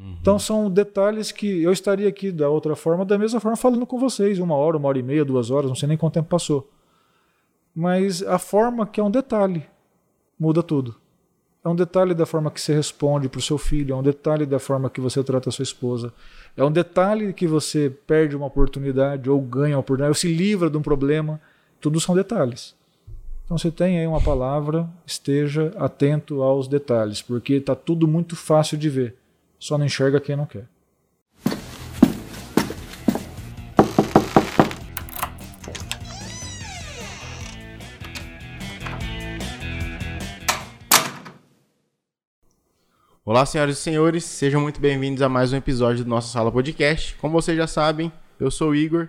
Uhum. Então são detalhes que eu estaria aqui da outra forma, da mesma forma, falando com vocês, uma hora, uma hora e meia, duas horas, não sei nem quanto tempo passou. Mas a forma que é um detalhe muda tudo. É um detalhe da forma que você responde para o seu filho, é um detalhe da forma que você trata a sua esposa, é um detalhe que você perde uma oportunidade ou ganha uma oportunidade, ou se livra de um problema. Tudo são detalhes. Então você tem aí uma palavra, esteja atento aos detalhes, porque está tudo muito fácil de ver. Só não enxerga quem não quer. Olá, senhoras e senhores, sejam muito bem-vindos a mais um episódio do nosso Sala Podcast. Como vocês já sabem, eu sou o Igor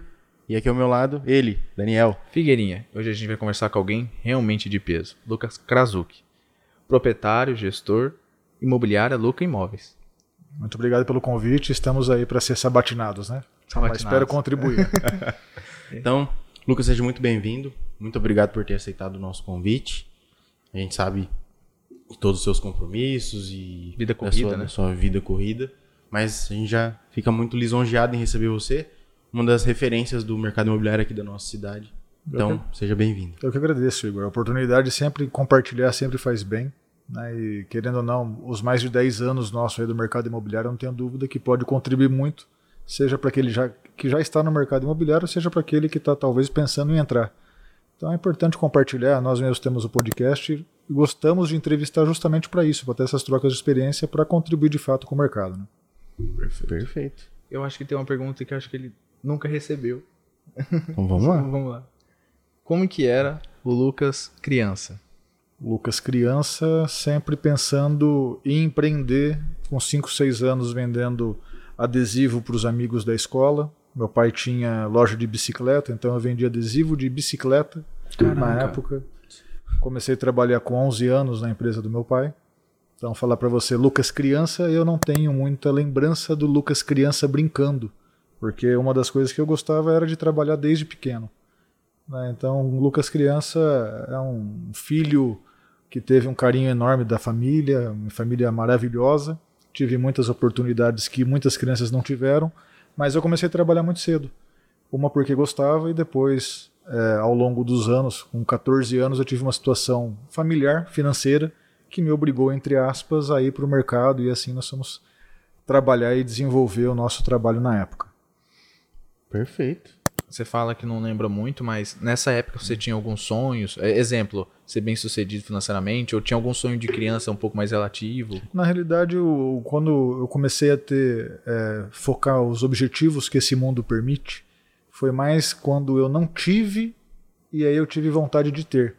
e aqui ao meu lado, ele, Daniel. Figueirinha. Hoje a gente vai conversar com alguém realmente de peso, Lucas Krasuki, proprietário, gestor, imobiliária Luca Imóveis. Muito obrigado pelo convite, estamos aí para ser sabatinados, né? Sabatinados. Mas espero contribuir. então, Lucas, seja muito bem-vindo. Muito obrigado por ter aceitado o nosso convite. A gente sabe todos os seus compromissos e vida corrida, sua, né? sua vida corrida, mas a gente já fica muito lisonjeado em receber você, uma das referências do mercado imobiliário aqui da nossa cidade. Então, que, seja bem-vindo. Eu que agradeço, Igor. A oportunidade sempre compartilhar sempre faz bem. Né? E querendo ou não, os mais de 10 anos nossos aí do mercado imobiliário, eu não tenho dúvida que pode contribuir muito, seja para aquele já, que já está no mercado imobiliário, seja para aquele que está talvez pensando em entrar. Então é importante compartilhar. Nós mesmos temos o podcast gostamos de entrevistar justamente para isso, para ter essas trocas de experiência, para contribuir de fato com o mercado. Né? Perfeito. Perfeito. Eu acho que tem uma pergunta que acho que ele nunca recebeu. Então vamos lá. vamos lá. Como que era o Lucas criança? Lucas criança, sempre pensando em empreender, com 5, 6 anos vendendo adesivo para os amigos da escola. Meu pai tinha loja de bicicleta, então eu vendia adesivo de bicicleta Caraca. na época. Comecei a trabalhar com 11 anos na empresa do meu pai. Então, falar para você, Lucas criança, eu não tenho muita lembrança do Lucas criança brincando, porque uma das coisas que eu gostava era de trabalhar desde pequeno. Né? Então, Lucas criança é um filho que teve um carinho enorme da família, uma família maravilhosa. Tive muitas oportunidades que muitas crianças não tiveram, mas eu comecei a trabalhar muito cedo. Uma porque gostava e depois é, ao longo dos anos, com 14 anos, eu tive uma situação familiar, financeira, que me obrigou, entre aspas, a ir para o mercado e assim nós fomos trabalhar e desenvolver o nosso trabalho na época. Perfeito. Você fala que não lembra muito, mas nessa época você tinha alguns sonhos? É, exemplo, ser bem sucedido financeiramente? Ou tinha algum sonho de criança um pouco mais relativo? Na realidade, eu, quando eu comecei a ter, é, focar os objetivos que esse mundo permite, foi mais quando eu não tive e aí eu tive vontade de ter.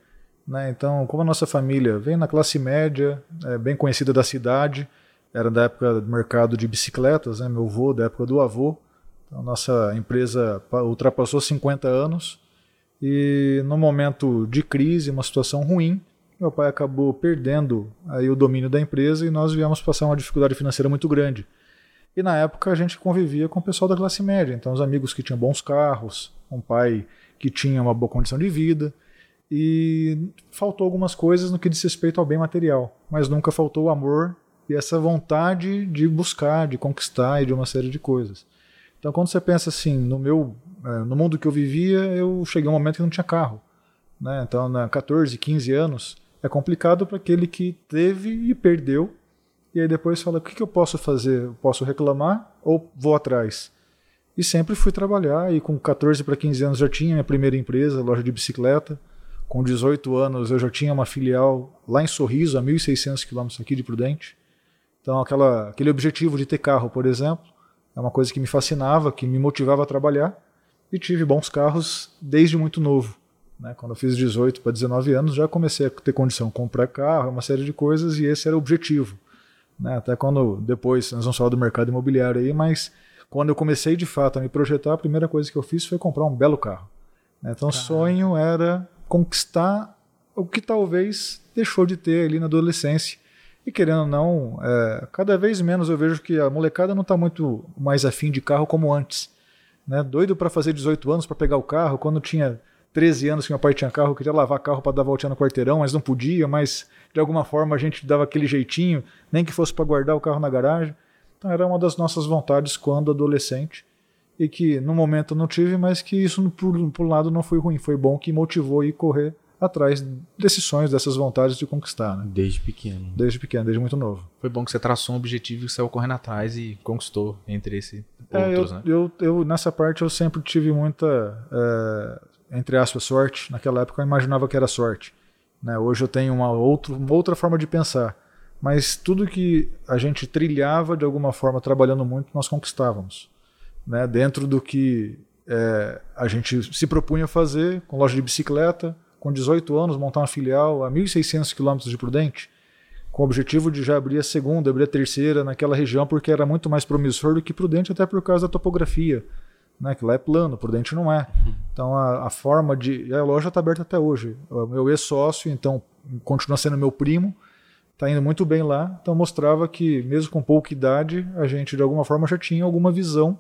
Né? Então, como a nossa família vem na classe média, é bem conhecida da cidade, era da época do mercado de bicicletas, né? meu avô, da época do avô. Então, nossa empresa ultrapassou 50 anos e no momento de crise, uma situação ruim, meu pai acabou perdendo aí o domínio da empresa e nós viemos passar uma dificuldade financeira muito grande. E na época a gente convivia com o pessoal da classe média, então os amigos que tinham bons carros, um pai que tinha uma boa condição de vida, e faltou algumas coisas no que diz respeito ao bem material, mas nunca faltou o amor e essa vontade de buscar, de conquistar e de uma série de coisas. Então quando você pensa assim, no meu, é, no mundo que eu vivia, eu cheguei a um momento que não tinha carro, né? Então, na 14, 15 anos, é complicado para aquele que teve e perdeu e aí depois fala: o que, que eu posso fazer? Eu posso reclamar ou vou atrás? E sempre fui trabalhar, e com 14 para 15 anos já tinha minha primeira empresa, loja de bicicleta. Com 18 anos eu já tinha uma filial lá em Sorriso, a 1.600 quilômetros aqui de Prudente. Então aquela, aquele objetivo de ter carro, por exemplo, é uma coisa que me fascinava, que me motivava a trabalhar. E tive bons carros desde muito novo. Né? Quando eu fiz 18 para 19 anos, já comecei a ter condição de comprar carro, uma série de coisas, e esse era o objetivo. Né? Até quando depois nós vamos falar do mercado imobiliário aí, mas quando eu comecei de fato a me projetar, a primeira coisa que eu fiz foi comprar um belo carro. Né? Então o sonho era conquistar o que talvez deixou de ter ali na adolescência. E querendo ou não, é, cada vez menos eu vejo que a molecada não está muito mais afim de carro como antes. Né? Doido para fazer 18 anos para pegar o carro, quando tinha 13 anos que meu pai tinha carro, queria lavar carro para dar voltinha no quarteirão, mas não podia, mas de alguma forma a gente dava aquele jeitinho, nem que fosse para guardar o carro na garagem. Então era uma das nossas vontades quando adolescente e que no momento eu não tive, mas que isso por, por um lado não foi ruim, foi bom que motivou ir correr atrás desses sonhos, dessas vontades de conquistar. Né? Desde pequeno. Desde pequeno, desde muito novo. Foi bom que você traçou um objetivo e saiu correndo atrás e conquistou entre esse é, outros, eu, né? Eu, eu, nessa parte eu sempre tive muita, é, entre aspas, sorte. Naquela época eu imaginava que era sorte. Né? Hoje eu tenho uma, outro, uma outra forma de pensar. Mas tudo que a gente trilhava de alguma forma, trabalhando muito, nós conquistávamos. Né? Dentro do que é, a gente se propunha fazer, com loja de bicicleta, com 18 anos, montar uma filial a 1.600 quilômetros de Prudente, com o objetivo de já abrir a segunda, abrir a terceira naquela região, porque era muito mais promissor do que Prudente, até por causa da topografia. Né, que lá é plano, Prudente não é. Então a, a forma de. A loja está aberta até hoje. O meu ex-sócio, então, continua sendo meu primo, está indo muito bem lá. Então mostrava que, mesmo com pouca idade, a gente de alguma forma já tinha alguma visão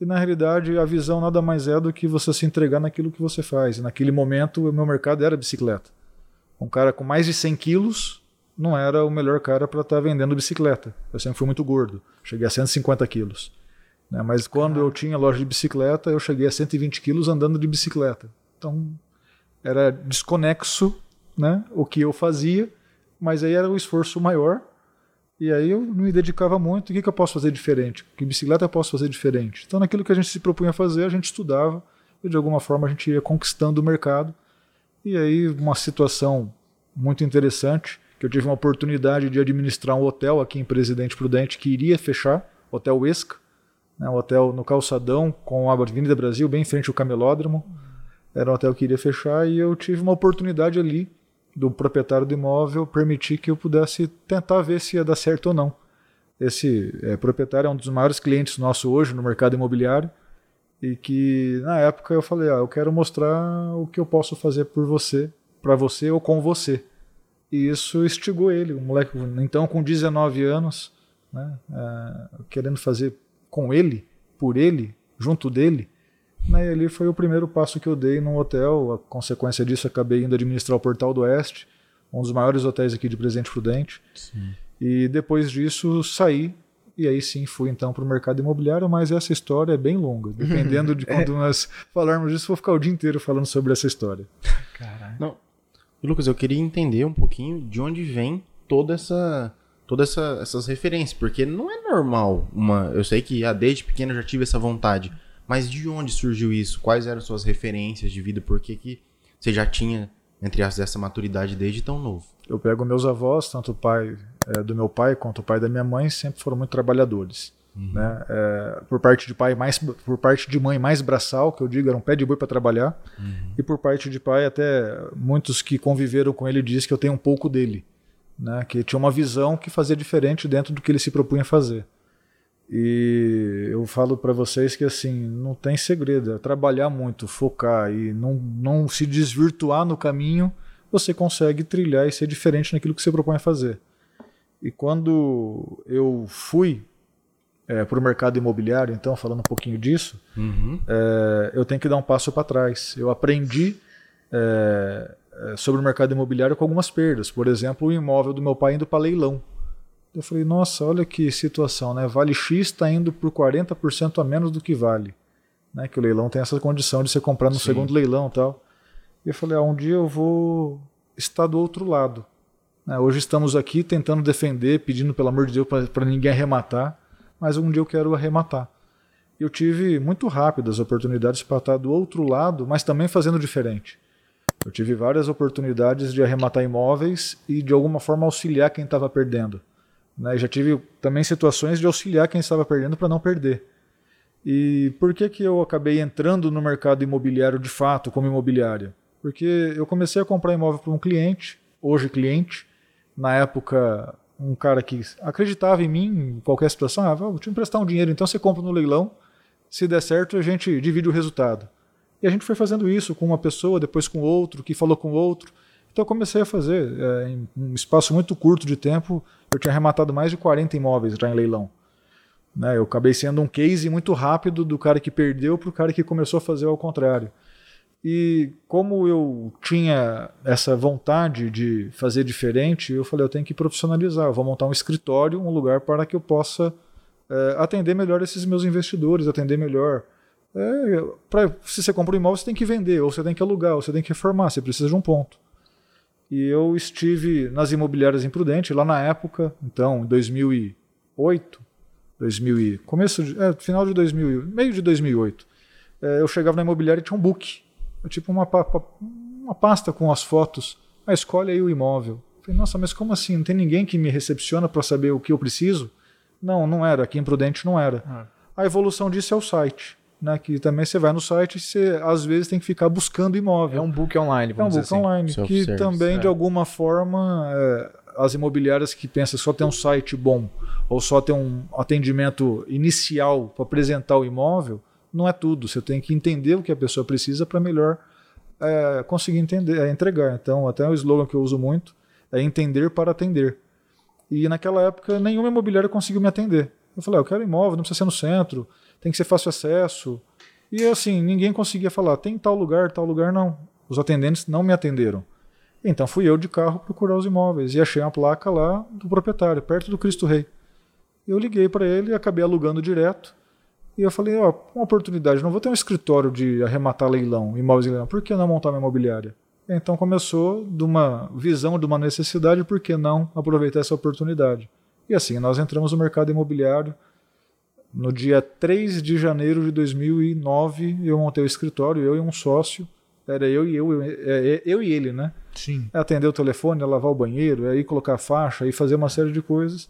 e na realidade a visão nada mais é do que você se entregar naquilo que você faz. E naquele momento o meu mercado era bicicleta. Um cara com mais de 100 quilos não era o melhor cara para estar tá vendendo bicicleta. Eu sempre fui muito gordo, cheguei a 150 quilos. Né? Mas quando eu tinha loja de bicicleta, eu cheguei a 120 quilos andando de bicicleta. Então era desconexo né, o que eu fazia, mas aí era o esforço maior e aí eu me dedicava muito. O que, que eu posso fazer diferente? Que bicicleta eu posso fazer diferente? Então, naquilo que a gente se propunha fazer, a gente estudava e de alguma forma a gente ia conquistando o mercado. E aí, uma situação muito interessante, que eu tive uma oportunidade de administrar um hotel aqui em Presidente Prudente que iria fechar, Hotel Esca, né, um hotel no Calçadão, com a Avenida Brasil, bem em frente ao Camelódromo. Era um hotel que iria fechar e eu tive uma oportunidade ali do proprietário do imóvel permitir que eu pudesse tentar ver se ia dar certo ou não. Esse é, proprietário é um dos maiores clientes nosso hoje no mercado imobiliário e que na época eu falei, ah, eu quero mostrar o que eu posso fazer por você, para você ou com você. E isso instigou ele, um moleque então com 19 anos, né, é, querendo fazer com ele, por ele, junto dele. Né, e ali foi o primeiro passo que eu dei num hotel. A consequência disso, acabei indo administrar o Portal do Oeste, um dos maiores hotéis aqui de Presidente Prudente. Sim. E depois disso saí e aí sim fui então para o mercado imobiliário, mas essa história é bem longa. Dependendo de quando é. nós falarmos disso, vou ficar o dia inteiro falando sobre essa história. Caralho. Não. Lucas, eu queria entender um pouquinho de onde vem toda essa todas essa, essas referências, porque não é normal uma, eu sei que ah, desde pequeno eu já tive essa vontade, mas de onde surgiu isso? Quais eram suas referências de vida? Por que, que você já tinha, entre as essa maturidade desde tão novo? Eu pego meus avós, tanto o pai é, do meu pai quanto o pai da minha mãe, sempre foram muito trabalhadores. Uhum. Né? É, por parte de pai mais por parte de mãe mais braçal que eu digo era um pé de boi para trabalhar uhum. e por parte de pai até muitos que conviveram com ele dizem que eu tenho um pouco dele né? que tinha uma visão que fazia diferente dentro do que ele se propunha fazer e eu falo para vocês que assim, não tem segredo, é trabalhar muito, focar e não, não se desvirtuar no caminho, você consegue trilhar e ser diferente naquilo que você propõe a fazer. E quando eu fui é, para o mercado imobiliário, então, falando um pouquinho disso, uhum. é, eu tenho que dar um passo para trás. Eu aprendi é, é, sobre o mercado imobiliário com algumas perdas. Por exemplo, o imóvel do meu pai indo para leilão. Eu falei, nossa, olha que situação, né? Vale X está indo por 40% a menos do que vale. Né? Que o leilão tem essa condição de você comprar no Sim. segundo leilão e tal. E eu falei, ah, um dia eu vou estar do outro lado. Né? Hoje estamos aqui tentando defender, pedindo pelo amor de Deus para ninguém arrematar, mas um dia eu quero arrematar. Eu tive muito rápido as oportunidades para estar do outro lado, mas também fazendo diferente. Eu tive várias oportunidades de arrematar imóveis e de alguma forma auxiliar quem estava perdendo. Né? Já tive também situações de auxiliar quem estava perdendo para não perder. E por que, que eu acabei entrando no mercado imobiliário de fato, como imobiliária? Porque eu comecei a comprar imóvel para um cliente, hoje cliente, na época um cara que acreditava em mim em qualquer situação, ah, vou te emprestar um dinheiro, então você compra no leilão, se der certo a gente divide o resultado. E a gente foi fazendo isso com uma pessoa, depois com outro, que falou com outro. Então eu comecei a fazer, é, em um espaço muito curto de tempo, eu tinha arrematado mais de 40 imóveis já em leilão. Né, eu acabei sendo um case muito rápido do cara que perdeu para o cara que começou a fazer ao contrário. E como eu tinha essa vontade de fazer diferente, eu falei, eu tenho que profissionalizar, eu vou montar um escritório, um lugar para que eu possa é, atender melhor esses meus investidores, atender melhor. É, pra, se você compra um imóvel, você tem que vender, ou você tem que alugar, ou você tem que reformar, você precisa de um ponto. E eu estive nas imobiliárias imprudentes lá na época, então, em 2008, 2000 e, começo de, é, final de 2000, meio de 2008. É, eu chegava na imobiliária e tinha um book, tipo uma, uma pasta com as fotos. Ah, escolhe aí o imóvel. falei, nossa, mas como assim? Não tem ninguém que me recepciona para saber o que eu preciso? Não, não era. Aqui em Prudente não era. Ah. A evolução disso é o site. Né, que também você vai no site e você às vezes tem que ficar buscando imóvel. É um book online, vamos É um book assim. online, que também é. de alguma forma é, as imobiliárias que pensam só tem um site bom ou só tem um atendimento inicial para apresentar o imóvel, não é tudo. Você tem que entender o que a pessoa precisa para melhor é, conseguir entender, é, entregar. Então, até o slogan que eu uso muito é entender para atender. E naquela época, nenhuma imobiliária conseguiu me atender. Eu falei, ah, eu quero imóvel, não precisa ser no centro, tem que ser fácil acesso. E assim, ninguém conseguia falar, tem tal lugar, tal lugar, não. Os atendentes não me atenderam. Então fui eu de carro procurar os imóveis e achei uma placa lá do proprietário, perto do Cristo Rei. Eu liguei para ele e acabei alugando direto. E eu falei, ó, uma oportunidade, não vou ter um escritório de arrematar leilão, imóveis em leilão, por que não montar uma imobiliária? Então começou de uma visão, de uma necessidade, por que não aproveitar essa oportunidade? E assim, nós entramos no mercado imobiliário. No dia 3 de janeiro de 2009, eu montei o escritório, eu e um sócio. Era eu e eu, eu, é, é, eu e ele, né? Sim. Atender o telefone, lavar o banheiro, aí colocar faixa, aí fazer uma série de coisas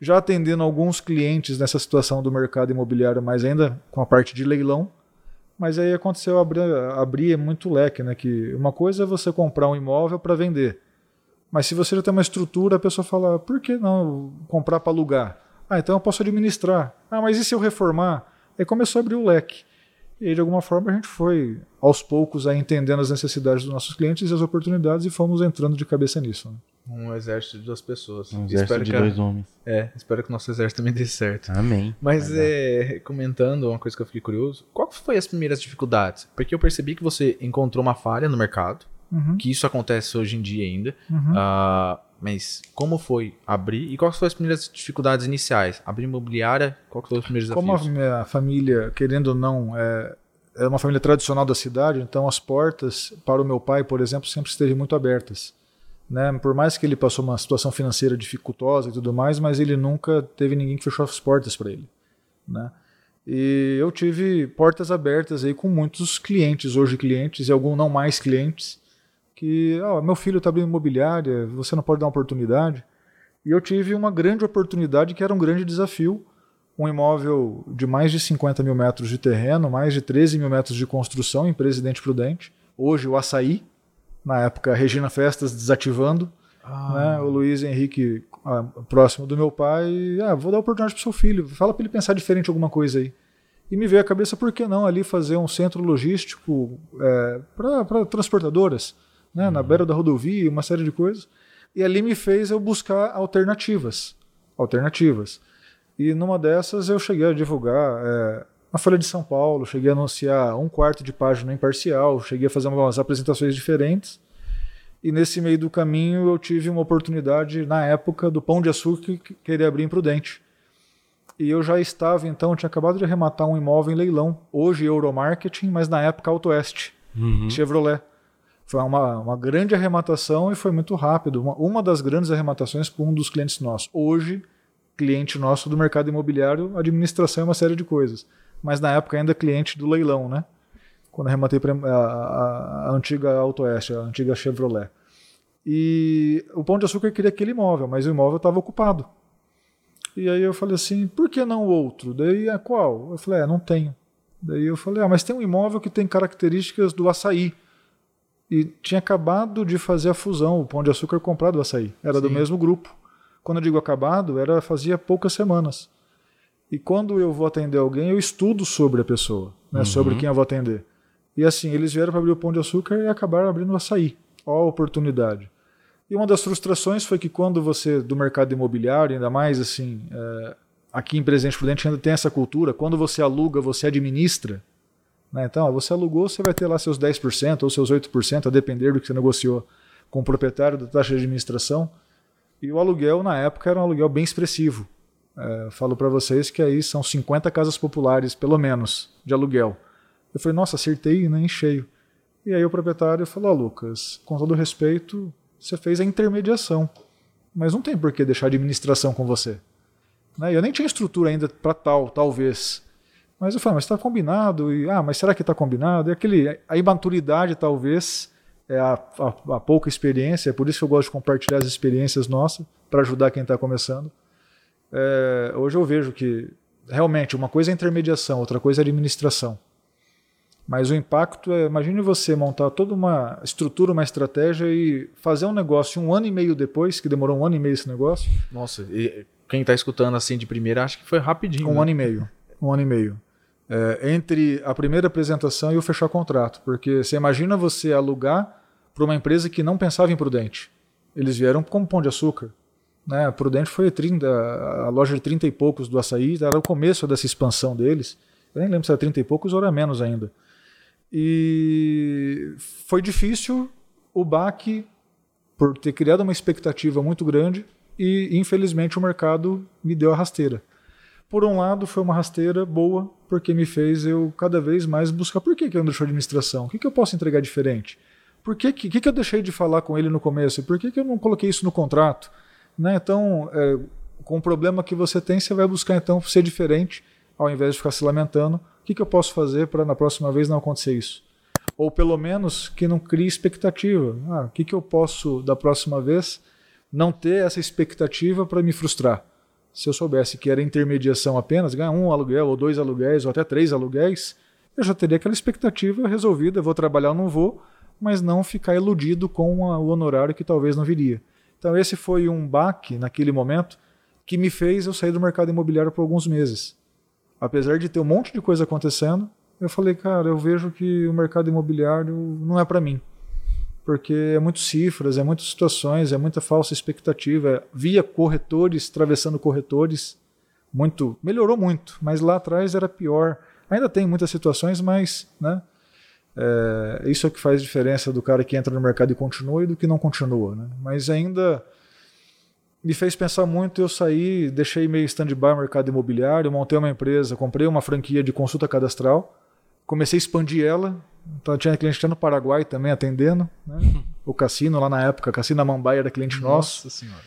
já atendendo alguns clientes nessa situação do mercado imobiliário, mas ainda com a parte de leilão. Mas aí aconteceu abrir, abrir muito leque, né? Que uma coisa é você comprar um imóvel para vender. Mas se você já tem uma estrutura, a pessoa fala, por que não comprar para alugar? Ah, então eu posso administrar. Ah, mas e se eu reformar? Aí começou a abrir o leque. E aí, de alguma forma, a gente foi, aos poucos, aí, entendendo as necessidades dos nossos clientes e as oportunidades e fomos entrando de cabeça nisso. Né? Um exército de duas pessoas. Um exército espero de que, dois homens. É, espero que o nosso exército também dê certo. Amém. Mas é, comentando uma coisa que eu fiquei curioso, qual foi as primeiras dificuldades? Porque eu percebi que você encontrou uma falha no mercado, uhum. que isso acontece hoje em dia ainda. Uhum. Uh, mas como foi abrir e quais foram as primeiras dificuldades iniciais? Abrir imobiliária, qual foram os primeiros desafios? Como a minha família, querendo ou não, é, é uma família tradicional da cidade, então as portas para o meu pai, por exemplo, sempre esteve muito abertas. Né? Por mais que ele passou uma situação financeira dificultosa e tudo mais, mas ele nunca teve ninguém que fechou as portas para ele. Né? E eu tive portas abertas aí com muitos clientes, hoje clientes e alguns não mais clientes, que, oh, meu filho está abrindo imobiliária, você não pode dar uma oportunidade. E eu tive uma grande oportunidade que era um grande desafio, um imóvel de mais de 50 mil metros de terreno, mais de 13 mil metros de construção em Presidente Prudente, hoje o Açaí, na época Regina Festas desativando, ah. né? o Luiz Henrique ah, próximo do meu pai, ah, vou dar oportunidade pro seu filho, fala para ele pensar diferente alguma coisa aí. E me veio a cabeça, por que não ali fazer um centro logístico é, para transportadoras, né? Uhum. na beira da rodovia, uma série de coisas. E ali me fez eu buscar alternativas. Alternativas. E numa dessas eu cheguei a divulgar é, na Folha de São Paulo, cheguei a anunciar um quarto de página imparcial, cheguei a fazer umas apresentações diferentes. E nesse meio do caminho eu tive uma oportunidade, na época, do Pão de Açúcar que queria abrir em Prudente. E eu já estava, então, tinha acabado de arrematar um imóvel em leilão, hoje Euromarketing, mas na época Autoeste, uhum. Chevrolet. Foi uma, uma grande arrematação e foi muito rápido. Uma, uma das grandes arrematações para um dos clientes nossos. Hoje, cliente nosso do mercado imobiliário, administração e uma série de coisas mas na época ainda cliente do leilão, né? Quando eu rematei a, a, a antiga Auto Oeste, a antiga Chevrolet. E o Pão de Açúcar queria aquele imóvel, mas o imóvel estava ocupado. E aí eu falei assim, por que não outro? Daí, é qual? Eu falei, é, não tenho. Daí eu falei, ah, mas tem um imóvel que tem características do açaí. E tinha acabado de fazer a fusão, o Pão de Açúcar comprado do açaí. Era Sim. do mesmo grupo. Quando eu digo acabado, era fazia poucas semanas. E quando eu vou atender alguém, eu estudo sobre a pessoa, né, uhum. sobre quem eu vou atender. E assim, eles vieram para abrir o Pão de Açúcar e acabaram abrindo o açaí. Ó a oportunidade. E uma das frustrações foi que quando você, do mercado imobiliário, ainda mais assim, é, aqui em Presidente Prudente ainda tem essa cultura, quando você aluga, você administra. Né? Então, você alugou, você vai ter lá seus 10% ou seus 8%, a depender do que você negociou com o proprietário da taxa de administração. E o aluguel, na época, era um aluguel bem expressivo É, falo para vocês que aí são 50 casas populares, pelo menos, de aluguel. Eu falei, nossa, acertei né, em cheio. E aí o proprietário falou, Lucas, com todo respeito, você fez a intermediação, mas não tem por que deixar a administração com você. Né? Eu nem tinha estrutura ainda para tal, talvez. Mas eu falei, mas está combinado, e ah, mas será que está combinado? E aquele, a imaturidade talvez, é a, a, a, pouca experiência, é por isso que eu gosto de compartilhar as experiências nossas, para ajudar quem está começando. É, hoje eu vejo que realmente uma coisa é intermediação, outra coisa é administração. Mas o impacto é, imagine você montar toda uma estrutura, uma estratégia e fazer um negócio um ano e meio depois, que demorou um ano e meio esse negócio. Nossa, e quem está escutando assim de primeira, acho que foi rapidinho. Um né? ano e meio. Um ano e meio. É, entre a primeira apresentação e o fechar contrato. Porque você imagina você alugar para uma empresa que não pensava em Prudente. Eles vieram como pão de açúcar. Né? Prudente foi 30, a loja de 30 e poucos do açaí, era o começo dessa expansão deles. Eu nem lembro se era 30 e poucos ou era menos ainda. E foi difícil o baque por ter criado uma expectativa muito grande e infelizmente o mercado me deu a rasteira. Por um lado, foi uma rasteira boa, porque me fez eu cada vez mais buscar por que, que eu não deixou administração, o que, que eu posso entregar diferente, por que, que, que, eu deixei de falar com ele no começo, por que, que eu não coloquei isso no contrato. Né? Então, é, com o problema que você tem, você vai buscar então ser diferente, ao invés de ficar se lamentando que, que eu posso fazer para na próxima vez não acontecer isso? Ou pelo menos que não crie expectativa. Ah, o que, que eu posso da próxima vez não ter essa expectativa para me frustrar? Se eu soubesse que era intermediação apenas, ganhar um aluguel, ou dois aluguéis, ou até três aluguéis, eu já teria aquela expectativa resolvida. Vou trabalhar ou não vou, mas não ficar iludido com o honorário que talvez não viria. Então, esse foi um baque naquele momento que me fez eu sair do mercado imobiliário por alguns meses apesar de ter um monte de coisa acontecendo, eu falei, cara, eu vejo que o mercado imobiliário não é para mim. Porque é muito cifras, é muitas situações, é muita falsa expectativa. É via corretores, atravessando corretores, muito melhorou muito, mas lá atrás era pior. Ainda tem muitas situações, mas né, é, isso é que faz diferença do cara que entra no mercado e continua e do que não continua. Né? Mas ainda me fez pensar muito. Eu saí, deixei meio stand-by o mercado imobiliário, montei uma empresa, comprei uma franquia de consulta cadastral, comecei a expandir ela. Então, tinha cliente no Paraguai também atendendo. Né? o Cassino, lá na época, Cassino Amambai era cliente nosso. Nossa Senhora.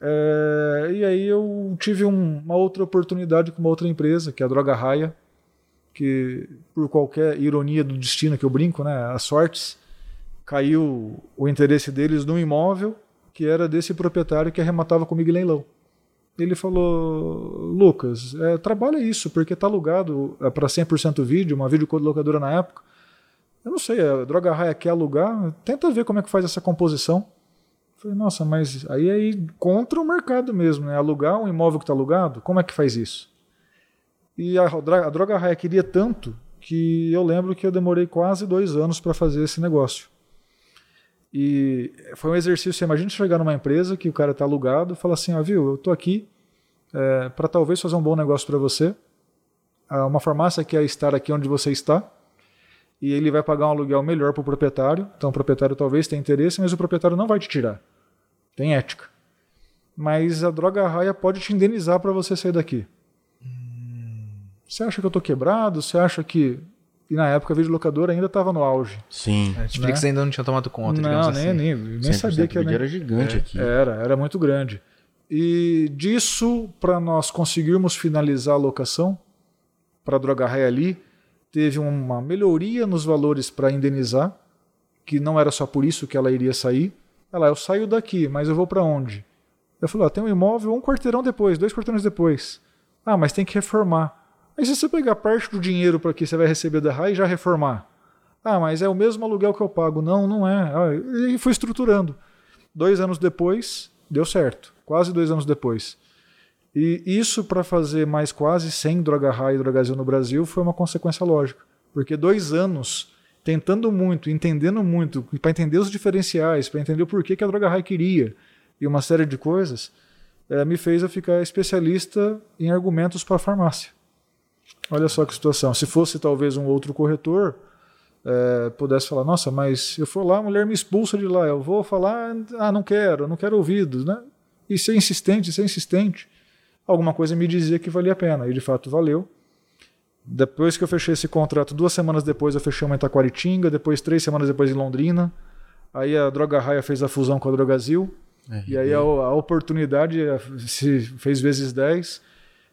É, e aí eu tive um, uma outra oportunidade com uma outra empresa, que é a Droga Raia, que por qualquer ironia do destino que eu brinco, né, as sortes, caiu o interesse deles no imóvel que era desse proprietário que arrematava comigo em leilão. Ele falou: Lucas, é, trabalha isso, porque está alugado é, para 100% vídeo, uma videolocadora na época. Eu não sei, a Droga Raia quer alugar, tenta ver como é que faz essa composição. Eu falei, nossa, mas aí é contra o mercado mesmo, né? Alugar um imóvel que está alugado, como é que faz isso? E a, a Droga Raia queria tanto que eu lembro que eu demorei quase dois anos para fazer esse negócio. E foi um exercício. Imagina chegar numa empresa que o cara está alugado e falar assim: ah, viu, eu estou aqui é, para talvez fazer um bom negócio para você. Uma farmácia quer estar aqui onde você está e ele vai pagar um aluguel melhor para o proprietário. Então o proprietário talvez tenha interesse, mas o proprietário não vai te tirar. Tem ética. Mas a droga raia pode te indenizar para você sair daqui. Hum. Você acha que eu estou quebrado? Você acha que e na época a videolocadora ainda estava no auge. Sim. A Netflix né? ainda não tinha tomado conta, não, nem, assim. nem, nem sabia que era. era gigante é, aqui. Era, era muito grande. E disso, para nós conseguirmos finalizar a locação, para a Droga Raia ali, teve uma melhoria nos valores para indenizar, que não era só por isso que ela iria sair. Ela, eu saio daqui, mas eu vou para onde? Eu falei, ó, tem um imóvel um quarteirão depois, dois quarteirões depois. Ah, mas tem que reformar. Aí se você pegar parte do dinheiro para que você vai receber da RAI e já reformar. Ah, mas é o mesmo aluguel que eu pago. Não, não é. Ah, e foi estruturando. Dois anos depois, deu certo. Quase dois anos depois. E isso para fazer mais quase 100 Droga RAI e Drogazil no Brasil foi uma consequência lógica. Porque dois anos tentando muito, entendendo muito, para entender os diferenciais, para entender o porquê que a Droga RAI queria e uma série de coisas, é, me fez eu ficar especialista em argumentos para farmácia. Olha só que situação. Se fosse talvez um outro corretor, é, pudesse falar, nossa, mas eu for lá, a mulher me expulsa de lá. Eu vou falar, ah, não quero, não quero ouvidos, né? E ser insistente, ser insistente. alguma coisa me dizia que valia a pena, e de fato valeu. Depois que eu fechei esse contrato, duas semanas depois eu fechei uma em Taquaritinga, depois três semanas depois em Londrina. Aí a Droga Raia fez a fusão com a Drogazil. É, e aí a, a, oportunidade se fez vezes 10.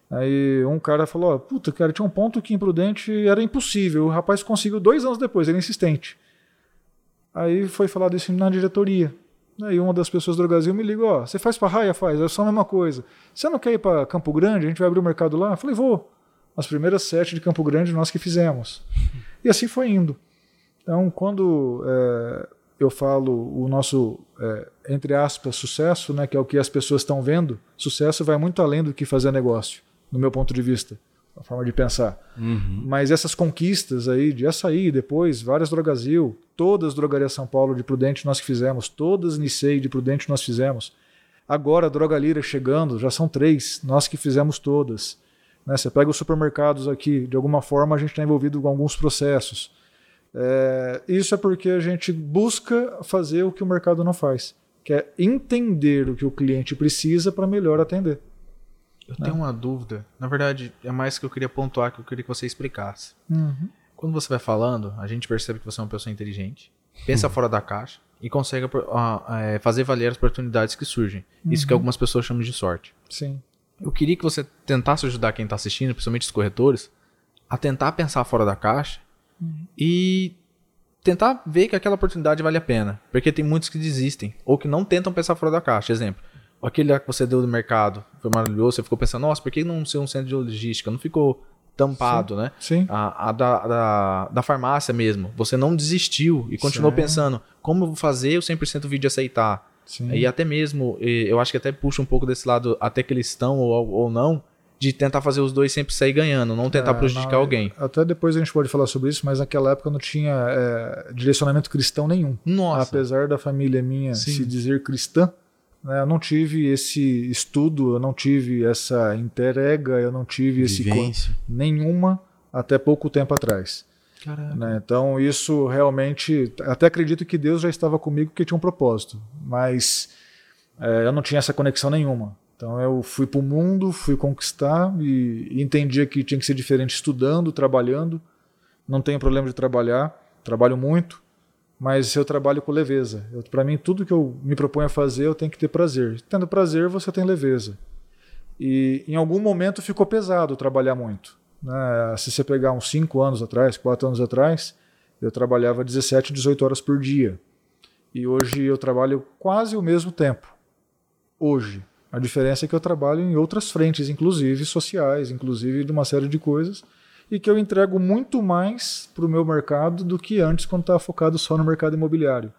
Aí um cara falou: Puta, cara, tinha um ponto que imprudente era impossível. O rapaz conseguiu dois anos depois, ele é insistente. Aí foi falado isso na diretoria. Aí uma das pessoas do Drogazil me ligou: Ó, você faz para raia? Faz, é só a mesma coisa. Você não quer ir para Campo Grande? A gente vai abrir o mercado lá? Eu falei: Vou. As primeiras sete de Campo Grande nós que fizemos. E assim foi indo. Então, quando é, eu falo o nosso, é, entre aspas, sucesso, né, que é o que as pessoas estão vendo, sucesso vai muito além do que fazer negócio, no meu ponto de vista, a forma de pensar. Uhum. Mas essas conquistas aí de açaí, depois várias Drogazil, todas Drogaria São Paulo de Prudente nós que fizemos, todas Nicei de Prudente nós fizemos. Agora Droga Lira chegando, já são três, nós que fizemos todas. Né? Você pega os supermercados aqui, de alguma forma a gente está envolvido com alguns processos. É, isso é porque a gente busca fazer o que o mercado não faz, que é entender o que o cliente precisa para melhor atender. Eu né? tenho uma dúvida. Na verdade, é mais que eu queria pontuar que eu queria que você explicasse. Uhum. Quando você vai falando, a gente percebe que você é uma pessoa inteligente, pensa uhum. fora da caixa e consegue uh, fazer valer as oportunidades que surgem. Uhum. Isso que uhum. algumas pessoas chamam de sorte. Sim. Eu queria que você tentasse ajudar quem está assistindo, principalmente os corretores, a tentar pensar fora da caixa Uhum. E tentar ver que aquela oportunidade vale a pena. Porque tem muitos que desistem ou que não tentam pensar fora da caixa. Exemplo, aquele que você deu do mercado foi maravilhoso, você ficou pensando, nossa, por que não ser um centro de logística? Não ficou tampado, Sim. né? Sim. A, a da, da, da, farmácia mesmo. Você não desistiu e continuou pensando, como eu vou fazer o 100% vídeo aceitar? Sim. E até mesmo, eu acho que até puxa um pouco desse lado, até que eles estão ou, ou não, de tentar fazer os dois sempre sair ganhando, não tentar é, prejudicar não, alguém. Até depois a gente pode falar sobre isso, mas naquela época não tinha é, direcionamento cristão nenhum. Nossa. Apesar da família minha Sim. se dizer cristã, né, eu não tive esse estudo, eu não tive essa entrega, eu não tive Vivência. esse nenhuma até pouco tempo atrás. Né, então isso realmente, até acredito que Deus já estava comigo que tinha um propósito, mas é, eu não tinha essa conexão nenhuma. Então eu fui para o mundo, fui conquistar e, e entendia que tinha que ser diferente estudando, trabalhando. Não tenho problema de trabalhar, trabalho muito, mas eu trabalho com leveza. Para mim, tudo que eu me proponho a fazer, eu tenho que ter prazer. Tendo prazer, você tem leveza. E em algum momento ficou pesado trabalhar muito. Né? Se você pegar uns 5 anos atrás, 4 anos atrás, eu trabalhava 17, 18 horas por dia. E hoje eu trabalho quase o mesmo tempo. Hoje. A diferença é que eu trabalho em outras frentes, inclusive sociais, inclusive de uma série de coisas, e que eu entrego muito mais para o meu mercado do que antes, quando estava focado só no mercado imobiliário.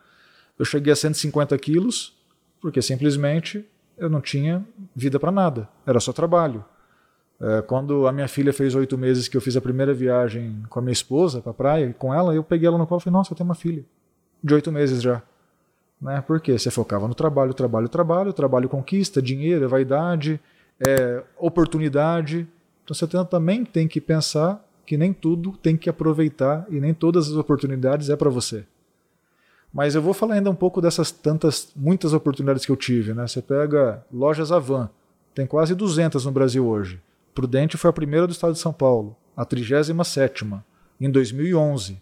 Eu cheguei a 150 quilos, porque simplesmente eu não tinha vida para nada, era só trabalho. É, quando a minha filha fez oito meses que eu fiz a primeira viagem com a minha esposa para a praia, com ela, eu peguei ela no colo e falei: Nossa, eu tenho uma filha de oito meses já. Né? Porque você focava no trabalho, trabalho, trabalho, trabalho conquista, dinheiro, é vaidade, é oportunidade. Então você também tem que pensar que nem tudo tem que aproveitar e nem todas as oportunidades é para você. Mas eu vou falar ainda um pouco dessas tantas, muitas oportunidades que eu tive. Né? Você pega lojas Avan, tem quase 200 no Brasil hoje. Prudente foi a primeira do estado de São Paulo, a 37 em 2011.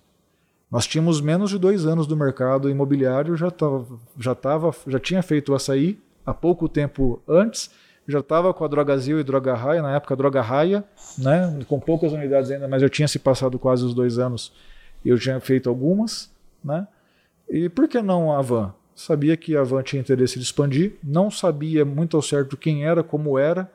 Nós tínhamos menos de dois anos do mercado imobiliário, já, tava, já, tava, já tinha feito o açaí há pouco tempo antes, já estava com a Drogazil e Droga Raia, na época Droga Raia, né, com poucas unidades ainda, mas já tinha se passado quase os dois anos e eu tinha feito algumas. Né? E por que não a Van? Sabia que a Van tinha interesse de expandir, não sabia muito ao certo quem era, como era,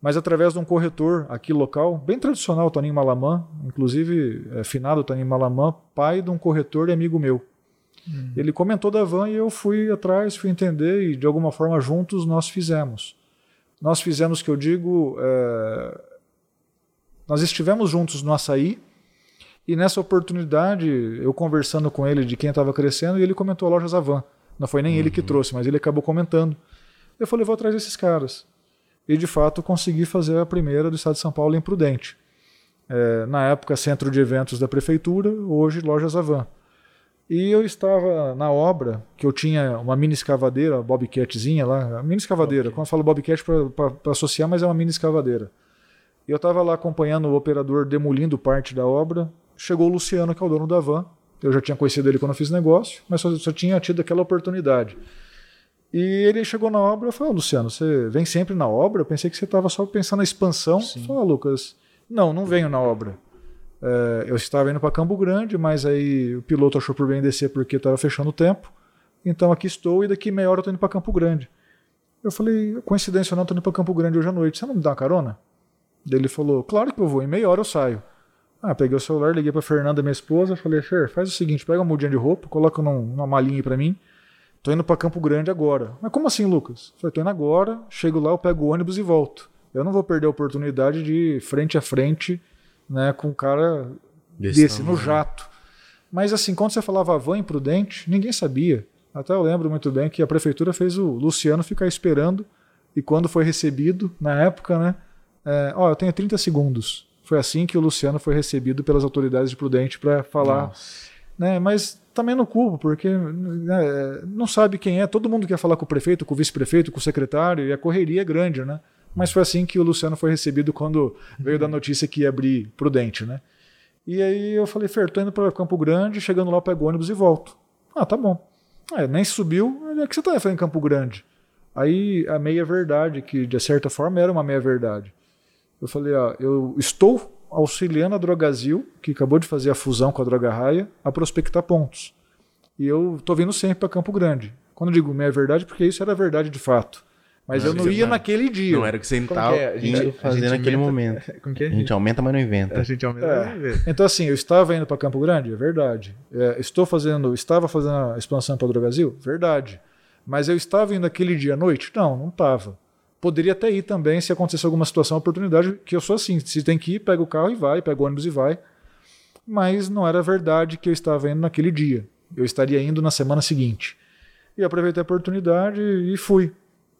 mas através de um corretor aqui local, bem tradicional, Toninho Malamã, inclusive é, finado Toninho Malamã, pai de um corretor e amigo meu. Hum. Ele comentou da van e eu fui atrás, fui entender e de alguma forma juntos nós fizemos. Nós fizemos que eu digo, é... nós estivemos juntos no açaí e nessa oportunidade eu conversando com ele de quem estava crescendo e ele comentou a loja Avan. Não foi nem uhum. ele que uhum. trouxe, mas ele acabou comentando. Eu falei, vou atrás desses caras e de fato consegui fazer a primeira do estado de São Paulo em Prudente. É, na época, centro de eventos da prefeitura, hoje Lojas Avan. E eu estava na obra, que eu tinha uma mini escavadeira, Bobcatzinha lá, mini escavadeira, quando eu falo Bobcat para associar, mas é uma mini escavadeira. E eu estava lá acompanhando o operador demolindo parte da obra. Chegou o Luciano, que é o dono da van. Eu já tinha conhecido ele quando eu fiz negócio, mas só, só tinha tido aquela oportunidade. E ele chegou na obra e falou: Luciano, você vem sempre na obra? Eu pensei que você estava só pensando na expansão. Falou, ah, Lucas, não, não venho na obra. É, eu estava indo para Campo Grande, mas aí o piloto achou por bem descer porque estava fechando o tempo. Então aqui estou e daqui meia hora eu estou indo para Campo Grande. Eu falei, coincidência ou não, estou indo para Campo Grande hoje à noite. Você não me dá uma carona? Ele falou, claro que eu vou, em meia hora eu saio. Ah, peguei o celular, liguei para Fernanda, minha esposa, falei, Fer, faz o seguinte, pega uma mudinha de roupa, coloca num, numa malinha aí para mim. Tô indo para Campo Grande agora. Mas como assim, Lucas? Falei, tô indo agora, chego lá, eu pego o ônibus e volto. Eu não vou perder a oportunidade de frente a frente, né, com um cara desse, desse no jato. Mas assim, quando você falava van imprudente, ninguém sabia. Até eu lembro muito bem que a prefeitura fez o Luciano ficar esperando e quando foi recebido, na época, né, é, ó, eu tenho 30 segundos. Foi assim que o Luciano foi recebido pelas autoridades de Prudente para falar. Né, mas também no culpo, porque né, não sabe quem é. Todo mundo quer falar com o prefeito, com o vice-prefeito, com o secretário, e a correria é grande, né? Mas foi assim que o Luciano foi recebido quando veio da notícia que ia abrir Prudente, né? E aí eu falei, Fer, tô indo para Campo Grande, chegando lá eu pego ônibus e volto. Ah, tá bom. Ah, nem subiu, é que você tá em Campo Grande. Aí a meia verdade, que de certa forma era uma meia verdade. Eu falei, ó, eu estou auxiliando a Drogazil, que acabou de fazer a fusão com a Droga Raia, a prospectar pontos. E eu tô vindo sempre para Campo Grande. Quando eu digo meia verdade, porque isso era verdade de fato. Mas não eu não ia não. naquele dia. Não era o que você estava é? fazer naquele momento. É? A gente aumenta, mas não inventa. A gente aumenta, é. mas não inventa. Então, assim, eu estava indo para Campo Grande? É verdade. É, estou fazendo, estava fazendo a expansão para o Drogazil? Verdade. Mas eu estava indo aquele dia à noite? Não, não estava. Poderia até ir também se acontecesse alguma situação, oportunidade, que eu sou assim, se tem que ir, pega o carro e vai, pega o ônibus e vai. Mas não era verdade que eu estava indo naquele dia. Eu estaria indo na semana seguinte. E aproveitei a oportunidade e fui.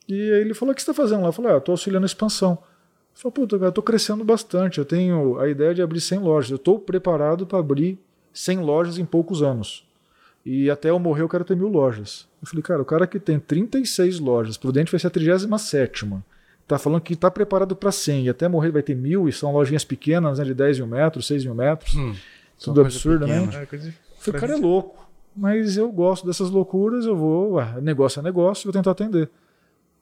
E aí ele falou: O que você está fazendo lá? Eu falei: Ah, estou auxiliando a expansão. Eu falei: Puta, cara, estou crescendo bastante. Eu tenho a ideia de abrir 100 lojas. Eu estou preparado para abrir 100 lojas em poucos anos. E até eu morrer eu quero ter mil lojas. Eu falei, cara, o cara que tem 36 lojas, Prudente vai ser a 37 tá falando que está preparado para 100 e até morrer vai ter mil e são lojinhas pequenas, né, de 10 mil metros, 6 mil metros. Hum, tudo absurdo, né? É, coisa falei, cara é louco. Mas eu gosto dessas loucuras, eu vou, ué, negócio é negócio, vou tentar atender.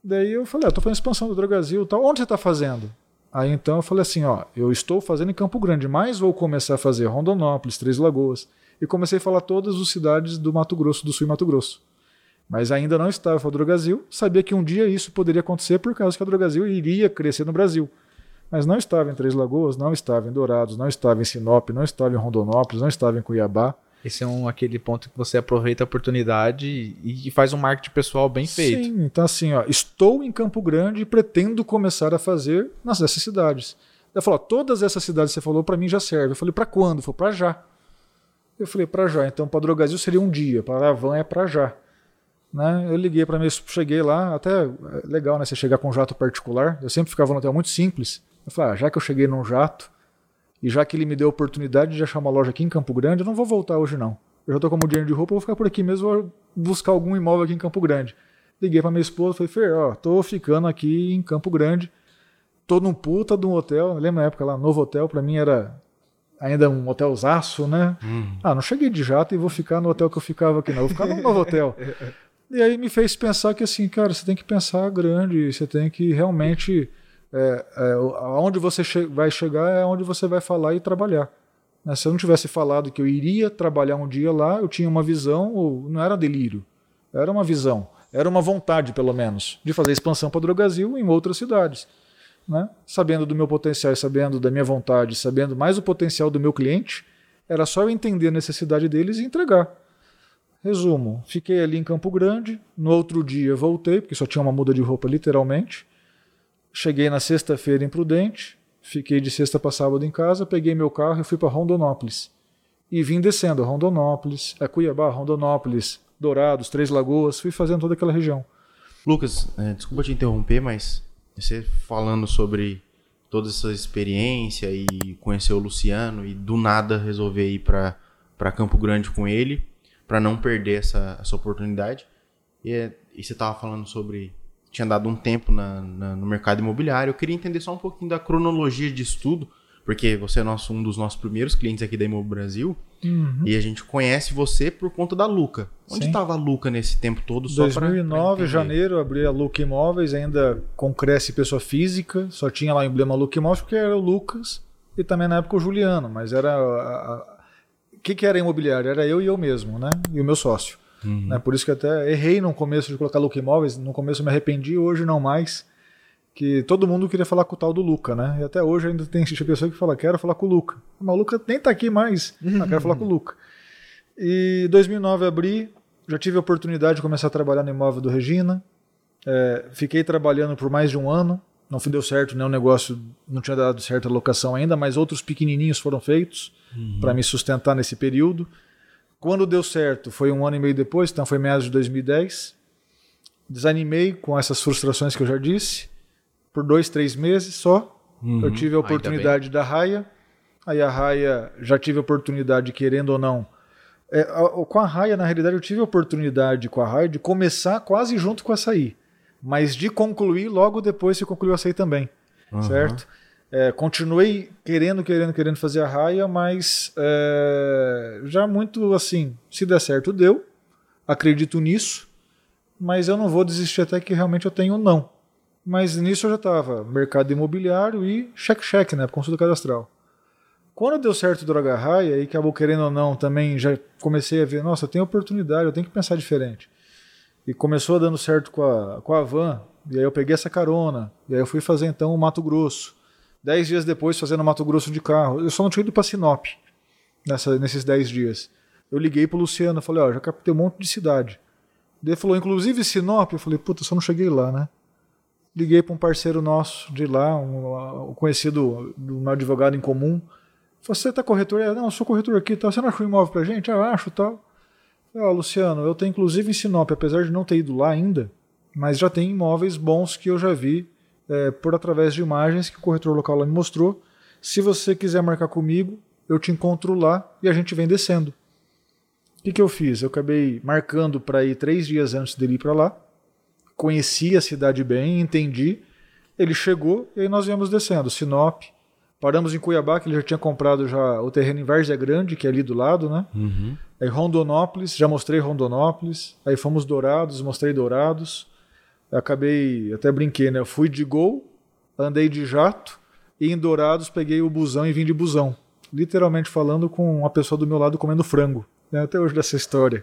Daí eu falei, ah, tô fazendo expansão do Drogazil tal. Onde você está fazendo? Aí então eu falei assim, ó, eu estou fazendo em Campo Grande, mas vou começar a fazer Rondonópolis, Três Lagoas e comecei a falar todas as cidades do Mato Grosso do Sul e Mato Grosso. Mas ainda não estava com a Drogazil, sabia que um dia isso poderia acontecer por causa que a Drogazil iria crescer no Brasil. Mas não estava em Três Lagoas, não estava em Dourados, não estava em Sinop, não estava em Rondonópolis, não estava em Cuiabá. Esse é um, aquele ponto que você aproveita a oportunidade e, e faz um marketing pessoal bem feito. Sim, então assim, ó, estou em Campo Grande e pretendo começar a fazer nessas cidades. Ela falou, todas essas cidades que você falou para mim já servem. Eu falei, para quando? Falei, para já. Eu falei, para já. Então, para Drogazil seria um dia, para a van é para já. Né? Eu liguei para mim, cheguei lá, até é legal, né? Você chegar com um jato particular. Eu sempre ficava no hotel muito simples. Eu falei, ah, já que eu cheguei num jato, e já que ele me deu a oportunidade de achar uma loja aqui em Campo Grande, eu não vou voltar hoje não. Eu já tô com o dinheiro de roupa, eu vou ficar por aqui mesmo, vou buscar algum imóvel aqui em Campo Grande. Liguei para minha esposa, falei, Fer, ó, tô ficando aqui em Campo Grande, tô num puta de um hotel, lembra na época lá, novo hotel, para mim era ainda um hotelzaço, né? Hum. Ah, não cheguei de jato e vou ficar no hotel que eu ficava aqui, não. Vou ficar no novo hotel. E aí me fez pensar que assim, cara, você tem que pensar grande, você tem que realmente. É, é, aonde você che vai chegar é onde você vai falar e trabalhar. Né? Se eu não tivesse falado que eu iria trabalhar um dia lá, eu tinha uma visão, ou não era delírio, era uma visão, era uma vontade, pelo menos, de fazer expansão para o Drogazil em outras cidades né? sabendo do meu potencial sabendo da minha vontade, sabendo mais o potencial do meu cliente, era só eu entender a necessidade deles e entregar. Resumo: fiquei ali em Campo Grande, no outro dia voltei, porque só tinha uma muda de roupa literalmente. Cheguei na sexta-feira em Prudente, fiquei de sexta para sábado em casa, peguei meu carro e fui para Rondonópolis. E vim descendo Rondonópolis, é Cuiabá, Rondonópolis, Dourados, Três Lagoas, fui fazendo toda aquela região. Lucas, é, desculpa te interromper, mas você falando sobre toda essa experiência e conhecer o Luciano e do nada resolver ir para Campo Grande com ele. para não perder essa, essa oportunidade. E, é, e você estava falando sobre tinha dado um tempo na, na, no mercado imobiliário. Eu queria entender só um pouquinho da cronologia de estudo, porque você é nosso, um dos nossos primeiros clientes aqui da Imob Brasil. Uhum. E a gente conhece você por conta da Luca. Onde estava a Luca nesse tempo todo? Só 2009, pra, janeiro, abri a Luca Imóveis, ainda com Cresce Pessoa Física. Só tinha lá o emblema Luca Imóveis porque era o Lucas e também na época o Juliano. Mas era. O que, que era imobiliário? Era eu e eu mesmo, né? E o meu sócio. Uhum. Né? Por isso que até errei no começo de colocar Luca Imóveis. No começo eu me arrependi, hoje não mais. Que todo mundo queria falar com o tal do Luca, né? E até hoje ainda tem pessoa que fala, quero falar com o Luca. Mas o Luca nem tá aqui mais. Uhum. Ah, quero falar com o Luca. E 2009 abri, já tive a oportunidade de começar a trabalhar no imóvel do Regina. É, fiquei trabalhando por mais de um ano. Não deu certo, né? O negócio não tinha dado certo a locação ainda, mas outros pequenininhos foram feitos uhum. para me sustentar nesse período. Quando deu certo, foi um ano e meio depois, então foi meados de 2010. Desanimei com essas frustrações que eu já disse. Por dois, três meses só. Uhum, eu tive a oportunidade da Raia. Aí a Raia, já tive a oportunidade, querendo ou não. É, a, com a Raia, na realidade, eu tive a oportunidade com a Raia de começar quase junto com a Açaí. Mas de concluir logo depois se concluiu a Açaí também. Uhum. Certo? É, continuei querendo, querendo, querendo fazer a raia, mas é, já muito assim, se der certo, deu. Acredito nisso, mas eu não vou desistir até que realmente eu tenho não. Mas nisso eu já estava mercado imobiliário e cheque-cheque, né? Consulta cadastral. Quando deu certo o Droga Raia e acabou querendo ou não, também já comecei a ver, nossa, tenho oportunidade, eu tenho que pensar diferente. E começou dando certo com a, com a van, e aí eu peguei essa carona, e aí eu fui fazer então o Mato Grosso. Dez dias depois, fazendo Mato Grosso de carro. Eu só não tinha ido para Sinop nessa, nesses dez dias. Eu liguei pro Luciano, falei, ó, já captei um monte de cidade. Ele falou, inclusive Sinop. Eu falei, puta, só não cheguei lá, né? Liguei para um parceiro nosso de lá, um, um conhecido do meu advogado em comum. Falei, você tá corretor? É, não, eu sou corretor aqui, tá? você não achou imóvel pra gente? Ah, eu acho tal. Ó, Luciano, eu tenho inclusive em Sinop, apesar de não ter ido lá ainda, mas já tem imóveis bons que eu já vi é, por através de imagens que o corretor local lá me mostrou. Se você quiser marcar comigo, eu te encontro lá e a gente vem descendo. O que, que eu fiz? Eu acabei marcando para ir três dias antes dele ir para lá. Conheci a cidade bem, entendi. Ele chegou e aí nós viemos descendo. Sinop, paramos em Cuiabá, que ele já tinha comprado já o terreno em Várzea Grande, que é ali do lado, né? Uhum. Aí Rondonópolis, já mostrei Rondonópolis. Aí fomos Dourados, mostrei Dourados eu acabei, até brinquei, né? Eu fui de gol, andei de jato e em Dourados peguei o busão e vim de busão. Literalmente falando com uma pessoa do meu lado comendo frango. Né? Até hoje dessa história.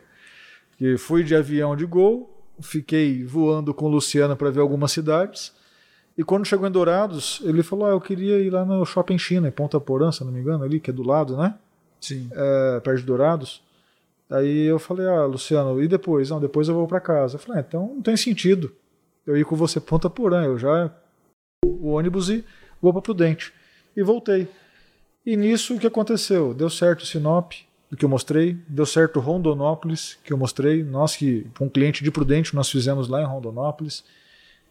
Que fui de avião de gol, fiquei voando com o Luciano para ver algumas cidades. E quando chegou em Dourados, ele falou: ah, eu queria ir lá no Shopping China, em Ponta Porã, se não me engano, ali, que é do lado, né? Sim. É, perto de Dourados. Aí eu falei: ah, Luciano, e depois? Não, depois eu vou para casa. Eu falei: ah, então não tem sentido eu ia com você ponta porã, eu já o ônibus e vou para Prudente. E voltei. E nisso o que aconteceu? Deu certo Sinop, que eu mostrei, deu certo Rondonópolis, que eu mostrei, nós que com um cliente de Prudente nós fizemos lá em Rondonópolis.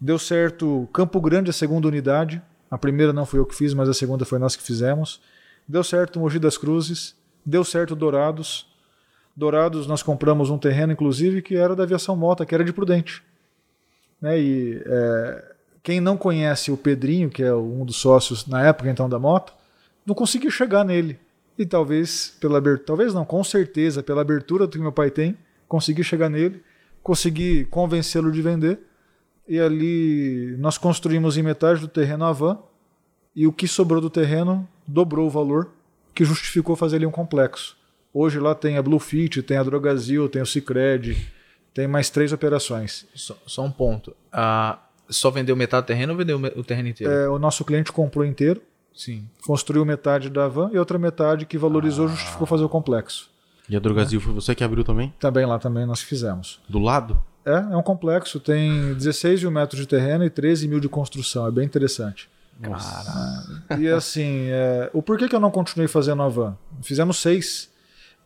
Deu certo Campo Grande, a segunda unidade. A primeira não fui eu que fiz, mas a segunda foi nós que fizemos. Deu certo Mogi das Cruzes, deu certo Dourados. Dourados nós compramos um terreno inclusive que era da aviação Mota, que era de Prudente. Né? E é, quem não conhece o Pedrinho, que é um dos sócios na época então da moto, não conseguiu chegar nele. E talvez pela abertura, talvez não, com certeza pela abertura que meu pai tem, consegui chegar nele, consegui convencê-lo de vender. E ali nós construímos em metade do terreno a van e o que sobrou do terreno dobrou o valor que justificou fazer ali um complexo. Hoje lá tem a Bluefit, tem a Drogazil, tem o Cicred, tem mais três operações. Só, só um ponto. Ah, só vendeu metade do terreno ou vendeu o terreno inteiro? É, o nosso cliente comprou inteiro. Sim. Construiu metade da van e outra metade que valorizou ah. justificou fazer o complexo. E a Drogazil é. foi você que abriu também? Também lá também nós fizemos. Do lado? É, é um complexo, tem 16 mil metros de terreno e 13 mil de construção, é bem interessante. Cara. E assim, é, o porquê que eu não continuei fazendo a van? Fizemos seis.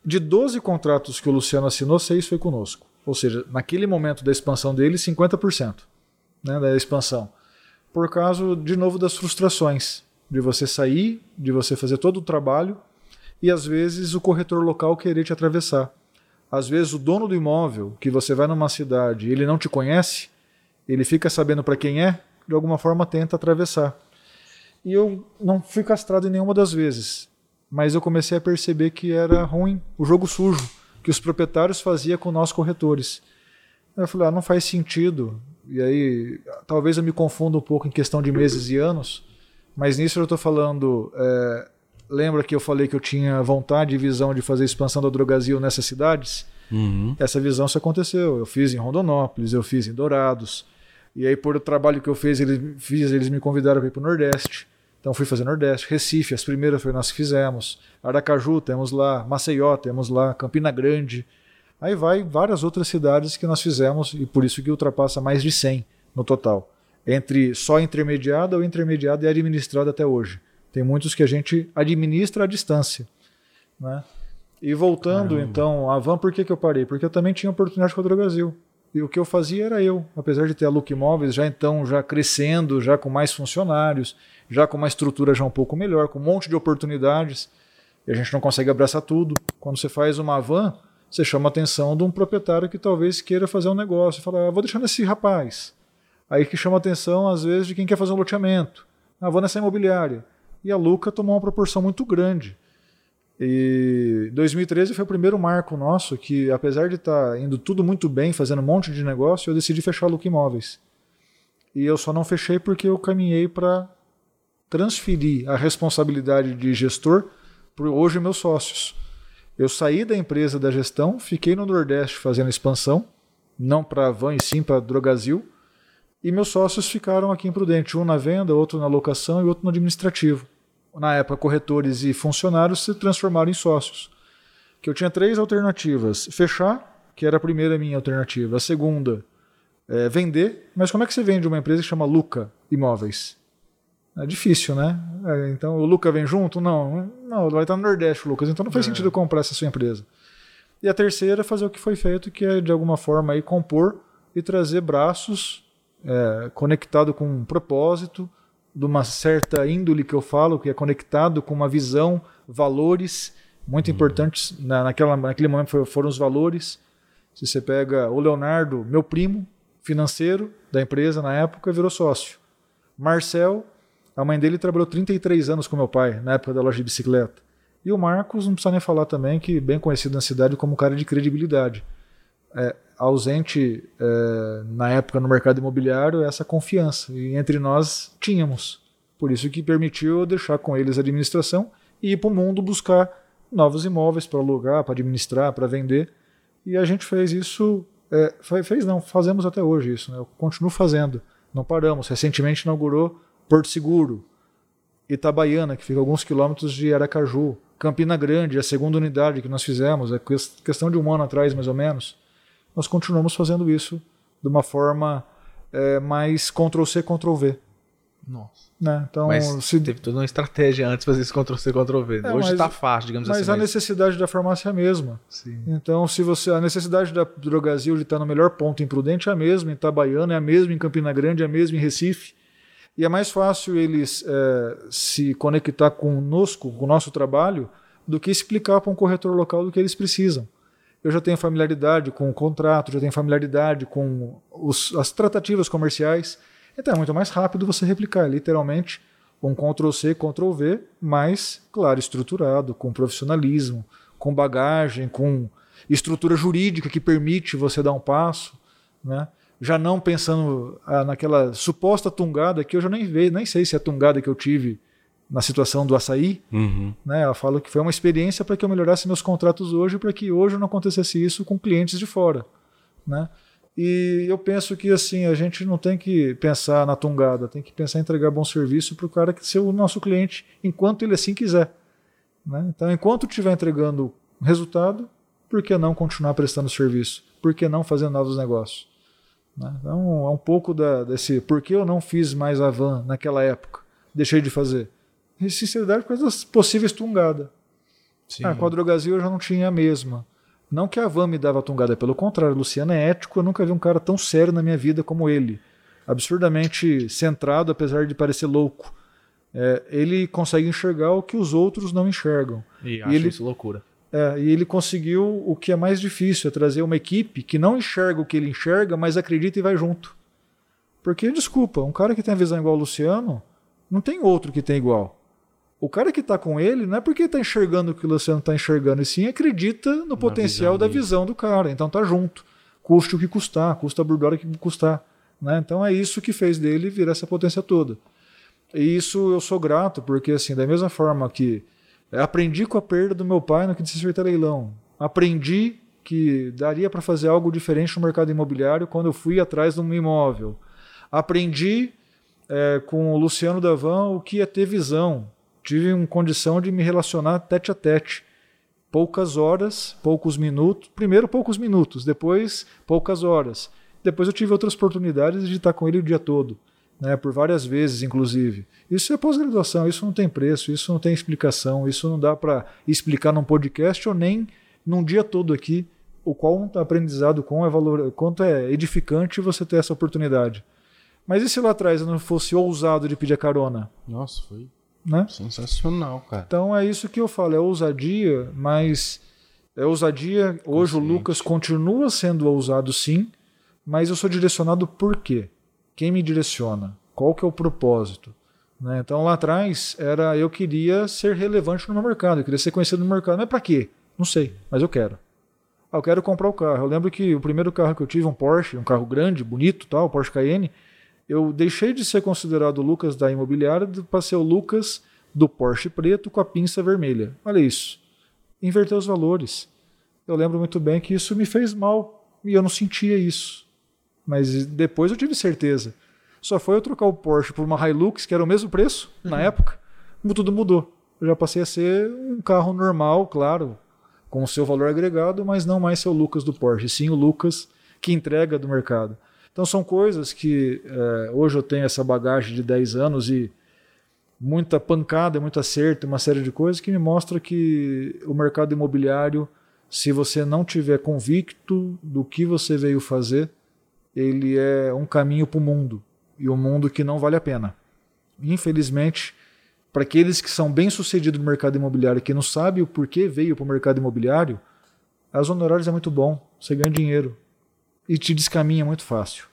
De 12 contratos que o Luciano assinou, seis foi conosco. Ou seja, naquele momento da expansão dele, 50% né, da expansão. Por causa, de novo, das frustrações. De você sair, de você fazer todo o trabalho e às vezes o corretor local querer te atravessar. Às vezes o dono do imóvel, que você vai numa cidade ele não te conhece, ele fica sabendo para quem é, de alguma forma tenta atravessar. E eu não fui castrado em nenhuma das vezes, mas eu comecei a perceber que era ruim o jogo sujo que os proprietários faziam com nós corretores. Eu falei, ah, não faz sentido. E aí, talvez eu me confunda um pouco em questão de meses e anos, mas nisso eu estou falando. É, lembra que eu falei que eu tinha vontade e visão de fazer expansão da Drogazil nessas cidades? Uhum. Essa visão se aconteceu. Eu fiz em Rondonópolis, eu fiz em Dourados. E aí, por o trabalho que eu fiz, eles, fiz, eles me convidaram para ir para o Nordeste. Então fui fazer Nordeste, Recife, as primeiras foi nós que fizemos. Aracaju temos lá, Maceió temos lá, Campina Grande. Aí vai várias outras cidades que nós fizemos e por isso que ultrapassa mais de 100 no total. Entre só intermediada ou intermediada e administrada até hoje. Tem muitos que a gente administra à distância. Né? E voltando Caramba. então, a Van, por que, que eu parei? Porque eu também tinha oportunidade com a Drogazil. E o que eu fazia era eu, apesar de ter a Look Imóveis já então já crescendo, já com mais funcionários, já com uma estrutura já um pouco melhor, com um monte de oportunidades, e a gente não consegue abraçar tudo. Quando você faz uma van, você chama a atenção de um proprietário que talvez queira fazer um negócio, e fala, ah, vou deixar nesse rapaz. Aí que chama a atenção, às vezes, de quem quer fazer um loteamento. Ah, vou nessa imobiliária. E a Luca tomou uma proporção muito grande. E 2013 foi o primeiro marco nosso que, apesar de estar tá indo tudo muito bem, fazendo um monte de negócio, eu decidi fechar a Luca Imóveis. E eu só não fechei porque eu caminhei para transferir a responsabilidade de gestor para hoje meus sócios. Eu saí da empresa da gestão, fiquei no Nordeste fazendo expansão, não para Van e sim para Drogazil, e meus sócios ficaram aqui em Prudente, um na venda, outro na locação e outro no administrativo na época, corretores e funcionários se transformaram em sócios. Que eu tinha três alternativas: fechar, que era a primeira minha alternativa. A segunda, é vender. Mas como é que você vende uma empresa que chama Luca Imóveis? É difícil, né? É, então o Luca vem junto? Não, não, vai estar no Nordeste, Lucas. Então não faz é. sentido comprar essa sua empresa. E a terceira, fazer o que foi feito, que é de alguma forma aí compor e trazer braços é, conectado com um propósito de uma certa índole que eu falo, que é conectado com uma visão, valores muito uhum. importantes. Na, naquela, naquele momento foram os valores. Se você pega o Leonardo, meu primo financeiro da empresa na época, virou sócio. Marcel, a mãe dele trabalhou 33 anos com meu pai, na época da loja de bicicleta. E o Marcos, não precisa nem falar também, que bem conhecido na cidade como um cara de credibilidade. É, ausente é, na época no mercado imobiliário essa confiança. E entre nós tínhamos. Por isso que permitiu deixar com eles a administração e ir para o mundo buscar novos imóveis para alugar, para administrar, para vender. E a gente fez isso. É, fez não, fazemos até hoje isso. Né? Eu continuo fazendo. Não paramos. Recentemente inaugurou Porto Seguro, Itabaiana, que fica alguns quilômetros de Aracaju, Campina Grande, a segunda unidade que nós fizemos, é questão de um ano atrás mais ou menos nós continuamos fazendo isso de uma forma é, mais Ctrl-C, Ctrl-V. Nossa. Né? Então, mas se... teve toda uma estratégia antes de fazer esse Ctrl-C, Ctrl-V. É, Hoje está fácil, digamos mas assim. Mas a necessidade da farmácia é a mesma. Sim. Então, se você a necessidade da Drogazil de estar no melhor ponto em Prudente é a mesma, em Itabaiana é a mesma, em Campina Grande é a mesma, em Recife. E é mais fácil eles é, se conectar conosco, com o nosso trabalho, do que explicar para um corretor local do que eles precisam eu já tenho familiaridade com o contrato, já tenho familiaridade com os, as tratativas comerciais. Então é muito mais rápido você replicar, literalmente, um Ctrl-C, Ctrl-V, mas, claro, estruturado, com profissionalismo, com bagagem, com estrutura jurídica que permite você dar um passo, né? já não pensando ah, naquela suposta tungada que eu já nem vejo, nem sei se é a tungada que eu tive na situação do açaí, uhum. né? Ela fala que foi uma experiência para que eu melhorasse meus contratos hoje, para que hoje não acontecesse isso com clientes de fora, né? E eu penso que assim a gente não tem que pensar na tungada, tem que pensar em entregar bom serviço para o cara que ser o nosso cliente, enquanto ele assim quiser. Né? Então, enquanto estiver entregando resultado, por que não continuar prestando serviço? Por que não fazer novos negócios? Né? Então, é um pouco da, desse por que eu não fiz mais a van naquela época, deixei de fazer sinceridade por causa das possíveis tungadas. Ah, com a Drogazil eu já não tinha a mesma. Não que a Van me dava tungada, pelo contrário, Luciano é ético, eu nunca vi um cara tão sério na minha vida como ele. Absurdamente centrado, apesar de parecer louco. É, ele consegue enxergar o que os outros não enxergam. E, e acha ele, isso loucura. É, e ele conseguiu o que é mais difícil, é trazer uma equipe que não enxerga o que ele enxerga, mas acredita e vai junto. Porque, desculpa, um cara que tem a visão igual ao Luciano, não tem outro que tem igual. O cara que está com ele não é porque está enxergando o que o Luciano está enxergando, e sim acredita no Na potencial visão da visão do cara. Então tá junto. Custe o que custar, custa a burdora que custar. Né? Então é isso que fez dele virar essa potência toda. E isso eu sou grato, porque assim, da mesma forma que aprendi com a perda do meu pai no que disse respeito a leilão, aprendi que daria para fazer algo diferente no mercado imobiliário quando eu fui atrás de um imóvel. Aprendi é, com o Luciano Davan o que é ter visão. Tive uma condição de me relacionar tete a tete. Poucas horas, poucos minutos. Primeiro, poucos minutos, depois, poucas horas. Depois, eu tive outras oportunidades de estar com ele o dia todo né, por várias vezes, inclusive. Isso é pós-graduação, isso não tem preço, isso não tem explicação, isso não dá para explicar num podcast ou nem num dia todo aqui o qual aprendizado com é valor, quanto é edificante você ter essa oportunidade. Mas e se lá atrás eu não fosse ousado de pedir carona? Nossa, foi né? sensacional, cara. Então é isso que eu falo, é ousadia, mas é ousadia. Hoje o Lucas continua sendo ousado sim, mas eu sou direcionado por quê? quem me direciona? Qual que é o propósito? Né? Então lá atrás era eu queria ser relevante no meu mercado, eu queria ser conhecido no mercado. Mas para quê? Não sei, mas eu quero. Ah, eu quero comprar o carro. Eu lembro que o primeiro carro que eu tive, um Porsche, um carro grande, bonito, tal, Porsche Cayenne, eu deixei de ser considerado o Lucas da imobiliária para ser o Lucas do Porsche preto com a pinça vermelha. Olha isso. Inverter os valores. Eu lembro muito bem que isso me fez mal e eu não sentia isso. Mas depois eu tive certeza. Só foi eu trocar o Porsche por uma Hilux, que era o mesmo preço uhum. na época, tudo mudou. Eu já passei a ser um carro normal, claro, com o seu valor agregado, mas não mais ser o Lucas do Porsche, sim o Lucas que entrega do mercado. Então são coisas que é, hoje eu tenho essa bagagem de 10 anos e muita pancada, muito acerto, uma série de coisas que me mostra que o mercado imobiliário, se você não tiver convicto do que você veio fazer, ele é um caminho para o mundo e um mundo que não vale a pena. Infelizmente, para aqueles que são bem-sucedidos no mercado imobiliário que não sabem o porquê veio para o mercado imobiliário, as honorários é muito bom, você ganha dinheiro e te descaminha muito fácil.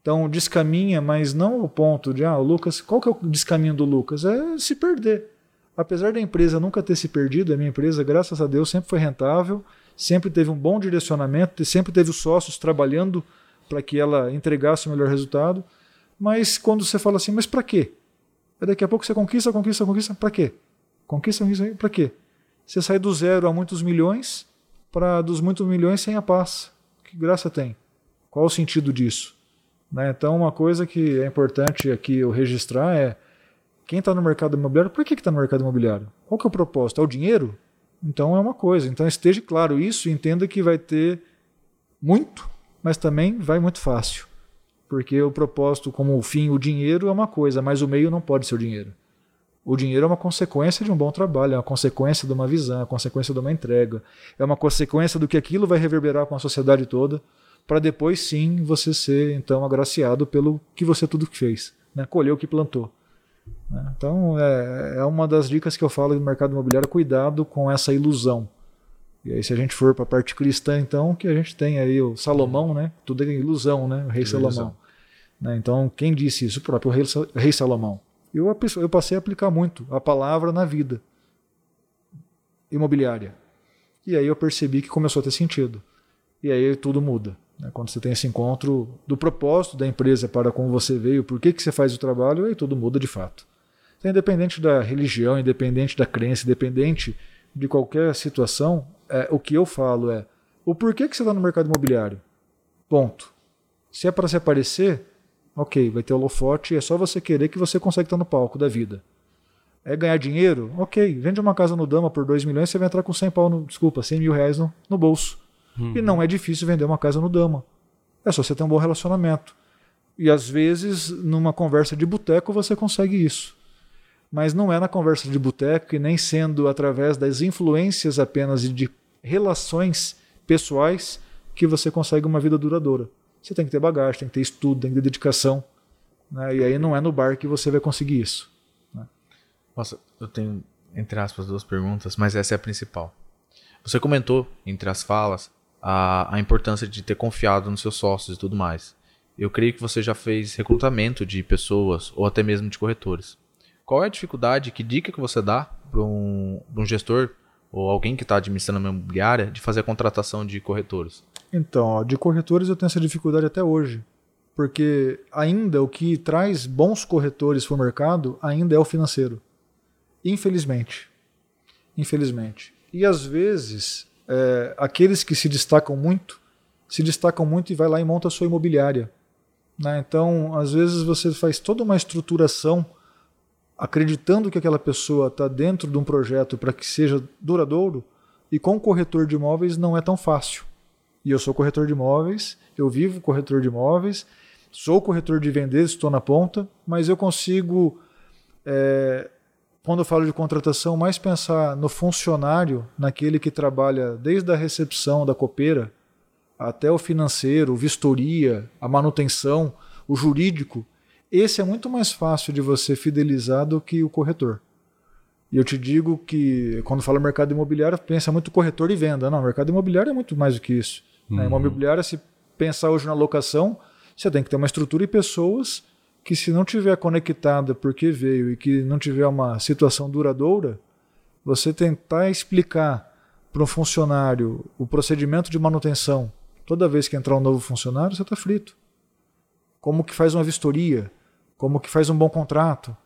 Então, descaminha, mas não ao ponto de, ah, o Lucas, qual que é o descaminho do Lucas? É se perder. Apesar da empresa nunca ter se perdido, a minha empresa, graças a Deus, sempre foi rentável, sempre teve um bom direcionamento, sempre teve os sócios trabalhando para que ela entregasse o melhor resultado. Mas quando você fala assim, mas para quê? Aí daqui a pouco você conquista, conquista, conquista, para quê? Conquista, conquista, para quê? Você sai do zero a muitos milhões para dos muitos milhões sem a paz. Que graça tem? Qual o sentido disso? Né? Então, uma coisa que é importante aqui eu registrar é quem está no mercado imobiliário, por que está no mercado imobiliário? Qual que é o propósito? É o dinheiro? Então é uma coisa. Então esteja claro isso e entenda que vai ter muito mas também vai muito fácil. Porque o propósito, como o fim, o dinheiro é uma coisa, mas o meio não pode ser o dinheiro. O dinheiro é uma consequência de um bom trabalho, é uma consequência de uma visão, é uma consequência de uma entrega, é uma consequência do que aquilo vai reverberar com a sociedade toda, para depois sim você ser então agraciado pelo que você tudo fez, né? colheu o que plantou. Né? Então é, é uma das dicas que eu falo do mercado imobiliário, cuidado com essa ilusão. E aí, se a gente for para a parte cristã, então, que a gente tem aí o Salomão, né? Tudo é ilusão, né? O rei Salomão. Né? Então, quem disse isso? O próprio rei, rei Salomão. Eu, eu passei a aplicar muito a palavra na vida imobiliária. E aí eu percebi que começou a ter sentido. E aí tudo muda. Né? Quando você tem esse encontro do propósito da empresa para como você veio, por que, que você faz o trabalho, aí tudo muda de fato. Então, independente da religião, independente da crença, independente de qualquer situação, é, o que eu falo é o porquê que você está no mercado imobiliário. Ponto. Se é para se aparecer, ok, vai ter holofote, é só você querer que você consegue estar no palco da vida. É ganhar dinheiro? Ok, vende uma casa no Dama por 2 milhões, você vai entrar com 100 pau no, desculpa, 100 mil reais no, no bolso. Uhum. E não é difícil vender uma casa no Dama. É só você ter um bom relacionamento. E às vezes, numa conversa de boteco, você consegue isso mas não é na conversa de boteco e nem sendo através das influências apenas de relações pessoais que você consegue uma vida duradoura. Você tem que ter bagagem, tem que ter estudo, tem que ter dedicação. Né? E aí não é no bar que você vai conseguir isso. Né? Nossa, eu tenho, entre aspas, duas perguntas, mas essa é a principal. Você comentou, entre as falas, a, a importância de ter confiado nos seus sócios e tudo mais. Eu creio que você já fez recrutamento de pessoas ou até mesmo de corretores. Qual é a dificuldade, que dica que você dá para um, um gestor ou alguém que está administrando uma imobiliária de fazer a contratação de corretores? Então, ó, de corretores eu tenho essa dificuldade até hoje. Porque ainda o que traz bons corretores para o mercado ainda é o financeiro. Infelizmente. Infelizmente. E às vezes, é, aqueles que se destacam muito, se destacam muito e vai lá e monta a sua imobiliária. Né? Então, às vezes você faz toda uma estruturação acreditando que aquela pessoa está dentro de um projeto para que seja duradouro, e com corretor de imóveis não é tão fácil. E eu sou corretor de imóveis, eu vivo corretor de imóveis, sou corretor de vender, estou na ponta, mas eu consigo, é, quando eu falo de contratação, mais pensar no funcionário, naquele que trabalha desde a recepção da copeira até o financeiro, vistoria, a manutenção, o jurídico. Esse é muito mais fácil de você fidelizar do que o corretor. E eu te digo que, quando fala mercado imobiliário, pensa muito corretor e venda. Não, mercado imobiliário é muito mais do que isso. Uhum. Uma imobiliária, se pensar hoje na locação, você tem que ter uma estrutura e pessoas que, se não tiver conectada porque veio e que não tiver uma situação duradoura, você tentar explicar para um funcionário o procedimento de manutenção toda vez que entrar um novo funcionário, você está frito. Como que faz uma vistoria? Como que faz um bom contrato?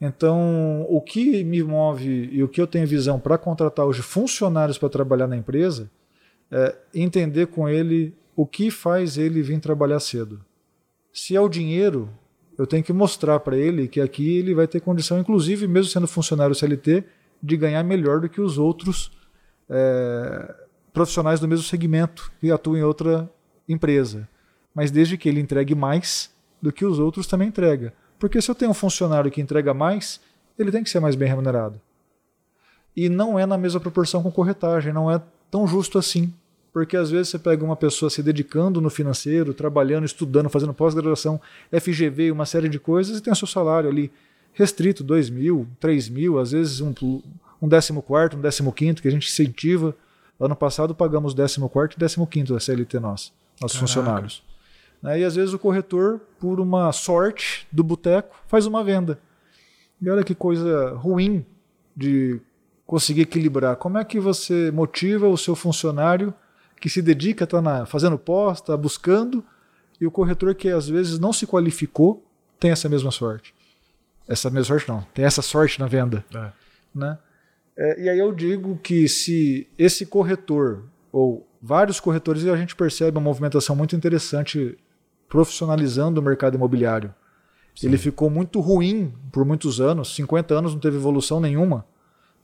Então, o que me move e o que eu tenho visão para contratar hoje funcionários para trabalhar na empresa é entender com ele o que faz ele vir trabalhar cedo. Se é o dinheiro, eu tenho que mostrar para ele que aqui ele vai ter condição, inclusive mesmo sendo funcionário CLT, de ganhar melhor do que os outros é, profissionais do mesmo segmento que atuam em outra empresa. Mas desde que ele entregue mais do que os outros também entrega. Porque se eu tenho um funcionário que entrega mais, ele tem que ser mais bem remunerado. E não é na mesma proporção com corretagem, não é tão justo assim. Porque às vezes você pega uma pessoa se dedicando no financeiro, trabalhando, estudando, fazendo pós-graduação, FGV, uma série de coisas, e tem o seu salário ali restrito, 2 mil, 3 mil, às vezes um, um décimo quarto, um décimo quinto, que a gente incentiva. Ano passado pagamos décimo quarto e décimo quinto da CLT nós, nossos Caraca. funcionários. Né? E às vezes o corretor, por uma sorte do boteco, faz uma venda. E olha que coisa ruim de conseguir equilibrar. Como é que você motiva o seu funcionário que se dedica, está fazendo pós, está buscando, e o corretor que às vezes não se qualificou tem essa mesma sorte. Essa mesma sorte não, tem essa sorte na venda. É. Né? É, e aí eu digo que se esse corretor, ou vários corretores, a gente percebe uma movimentação muito interessante profissionalizando o mercado imobiliário. Sim. Ele ficou muito ruim por muitos anos, 50 anos não teve evolução nenhuma.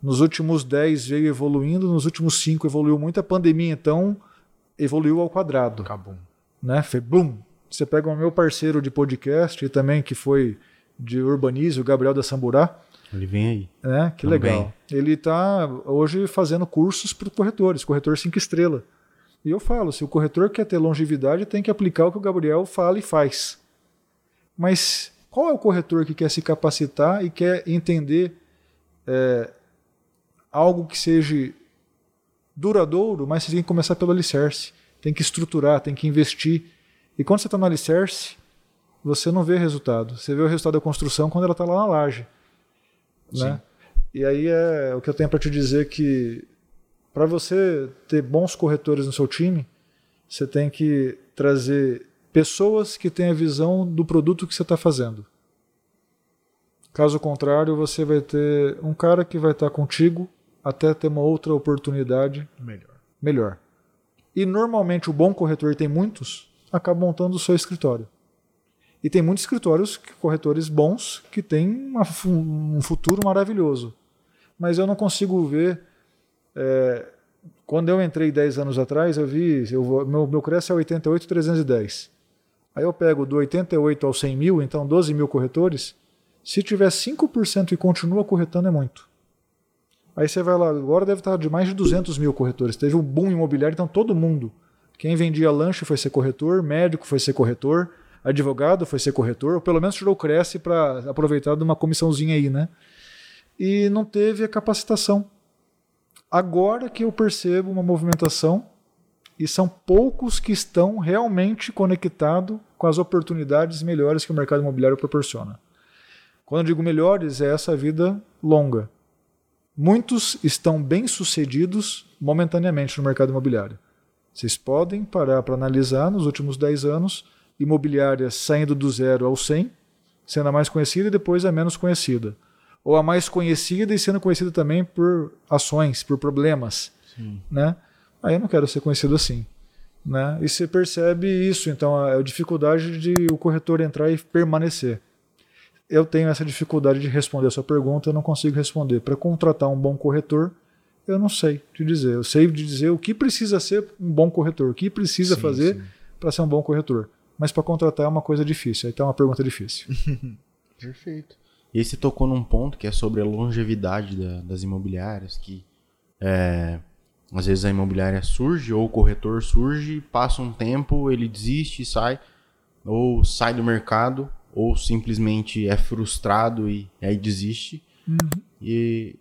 Nos últimos 10 veio evoluindo, nos últimos 5 evoluiu muito. A pandemia, então, evoluiu ao quadrado. Acabou. Né? Foi boom. Você pega o meu parceiro de podcast e também que foi de urbanismo, o Gabriel da Samburá. Ele vem aí. É, que Também. legal. Ele está hoje fazendo cursos para corretores, corretor 5 estrela. E eu falo, se o corretor quer ter longevidade, tem que aplicar o que o Gabriel fala e faz. Mas qual é o corretor que quer se capacitar e quer entender é, algo que seja duradouro, mas você tem que começar pelo alicerce. Tem que estruturar, tem que investir. E quando você está no alicerce, você não vê resultado. Você vê o resultado da construção quando ela está lá na laje. Né? E aí é o que eu tenho para te dizer que para você ter bons corretores no seu time, você tem que trazer pessoas que têm a visão do produto que você está fazendo. Caso contrário, você vai ter um cara que vai estar tá contigo até ter uma outra oportunidade melhor. melhor. E normalmente o bom corretor tem muitos, acaba montando o seu escritório. E tem muitos escritórios, corretores bons, que têm uma, um futuro maravilhoso. Mas eu não consigo ver. É, quando eu entrei 10 anos atrás, eu vi. Eu, meu, meu Cresce é 88,310. Aí eu pego do 88 ao 100 mil, então 12 mil corretores. Se tiver 5% e continua corretando, é muito. Aí você vai lá, agora deve estar de mais de 200 mil corretores. Teve um boom imobiliário, então todo mundo. Quem vendia lanche foi ser corretor, médico foi ser corretor, advogado foi ser corretor, ou pelo menos tirou o Cresce para aproveitar de uma comissãozinha aí, né? E não teve a capacitação. Agora que eu percebo uma movimentação e são poucos que estão realmente conectados com as oportunidades melhores que o mercado imobiliário proporciona. Quando eu digo melhores, é essa vida longa. Muitos estão bem-sucedidos momentaneamente no mercado imobiliário. Vocês podem parar para analisar nos últimos 10 anos imobiliárias saindo do zero ao 100, sendo a mais conhecida e depois a menos conhecida. Ou a mais conhecida e sendo conhecida também por ações, por problemas. Sim. Né? Aí eu não quero ser conhecido assim. Né? E você percebe isso, então a, a dificuldade de o corretor entrar e permanecer. Eu tenho essa dificuldade de responder a sua pergunta, eu não consigo responder. Para contratar um bom corretor, eu não sei te dizer. Eu sei de dizer o que precisa ser um bom corretor, o que precisa sim, fazer para ser um bom corretor mas para contratar é uma coisa difícil. Então é uma pergunta difícil. Perfeito. E aí você tocou num ponto que é sobre a longevidade da, das imobiliárias, que é, às vezes a imobiliária surge ou o corretor surge, passa um tempo, ele desiste e sai, ou sai do mercado, ou simplesmente é frustrado e, e aí desiste. Uhum. E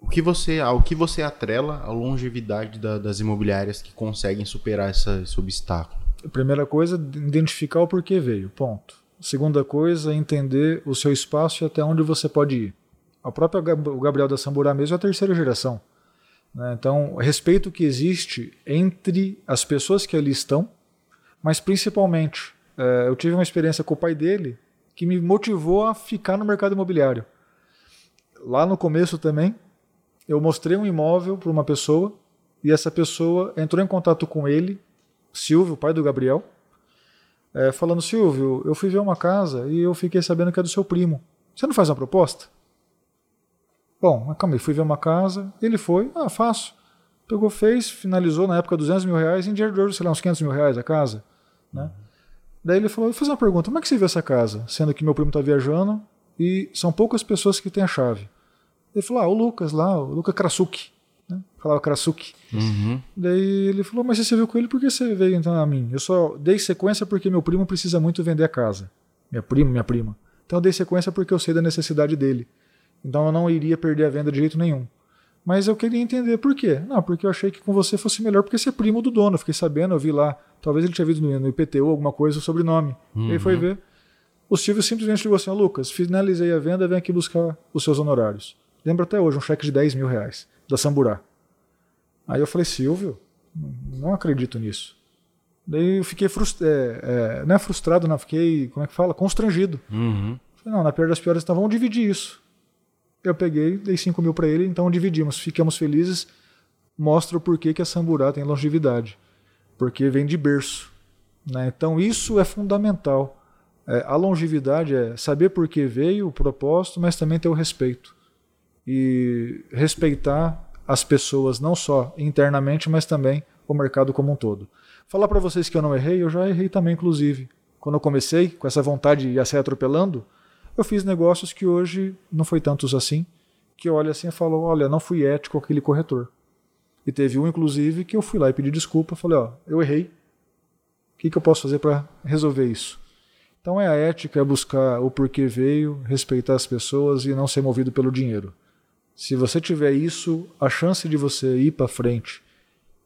o que você, ao que você atrela a longevidade da, das imobiliárias que conseguem superar essa, esse obstáculo? primeira coisa, identificar o porquê veio, ponto. Segunda coisa, entender o seu espaço e até onde você pode ir. A própria o Gabriel da Samburá mesmo é a terceira geração. Né? Então, respeito que existe entre as pessoas que ali estão, mas principalmente, é, eu tive uma experiência com o pai dele que me motivou a ficar no mercado imobiliário. Lá no começo também, eu mostrei um imóvel para uma pessoa e essa pessoa entrou em contato com ele Silvio, pai do Gabriel, é, falando: Silvio, eu fui ver uma casa e eu fiquei sabendo que é do seu primo. Você não faz uma proposta? Bom, mas calma aí, fui ver uma casa, ele foi, ah, faço. Pegou, fez, finalizou na época 200 mil reais, em dinheiro de hoje, sei lá, uns 500 mil reais a casa. Né? Daí ele falou: vou fazer uma pergunta, como é que você viu essa casa? Sendo que meu primo está viajando e são poucas pessoas que têm a chave. Ele falou: ah, o Lucas lá, o Lucas Krasuki né? Falava Krasuki. Uhum. Daí ele falou: Mas você viu com ele, por que você veio então a mim? Eu só dei sequência porque meu primo precisa muito vender a casa. Minha prima, minha prima. Então eu dei sequência porque eu sei da necessidade dele. Então eu não iria perder a venda de jeito nenhum. Mas eu queria entender por quê. Não, porque eu achei que com você fosse melhor porque você é primo do dono. Eu fiquei sabendo, eu vi lá. Talvez ele tinha visto no, IPTU alguma coisa, o sobrenome. Uhum. Aí foi ver. O Silvio simplesmente ligou assim: Lucas, finalizei a venda, vem aqui buscar os seus honorários. Lembro até hoje, um cheque de 10 mil reais da Samburá. Aí eu falei, Silvio, não acredito nisso. Daí eu fiquei frustrado, é, é, não é frustrado, não, fiquei, como é que fala? Constrangido. Uhum. Falei, não, na pior das piores, então vamos dividir isso. Eu peguei, dei 5 mil para ele, então dividimos, ficamos felizes. Mostra o porquê que a Samburá tem longevidade. Porque vem de berço. Né? Então isso é fundamental. É, a longevidade é saber por que veio, o propósito, mas também ter o respeito e respeitar as pessoas, não só internamente, mas também o mercado como um todo. Falar para vocês que eu não errei, eu já errei também, inclusive. Quando eu comecei com essa vontade de sair atropelando, eu fiz negócios que hoje não foi tantos assim, que eu olho assim e falo, olha, não fui ético aquele corretor. E teve um, inclusive, que eu fui lá e pedi desculpa, falei, ó, eu errei. O que, que eu posso fazer para resolver isso? Então é a ética, é buscar o porquê veio, respeitar as pessoas e não ser movido pelo dinheiro. Se você tiver isso, a chance de você ir para frente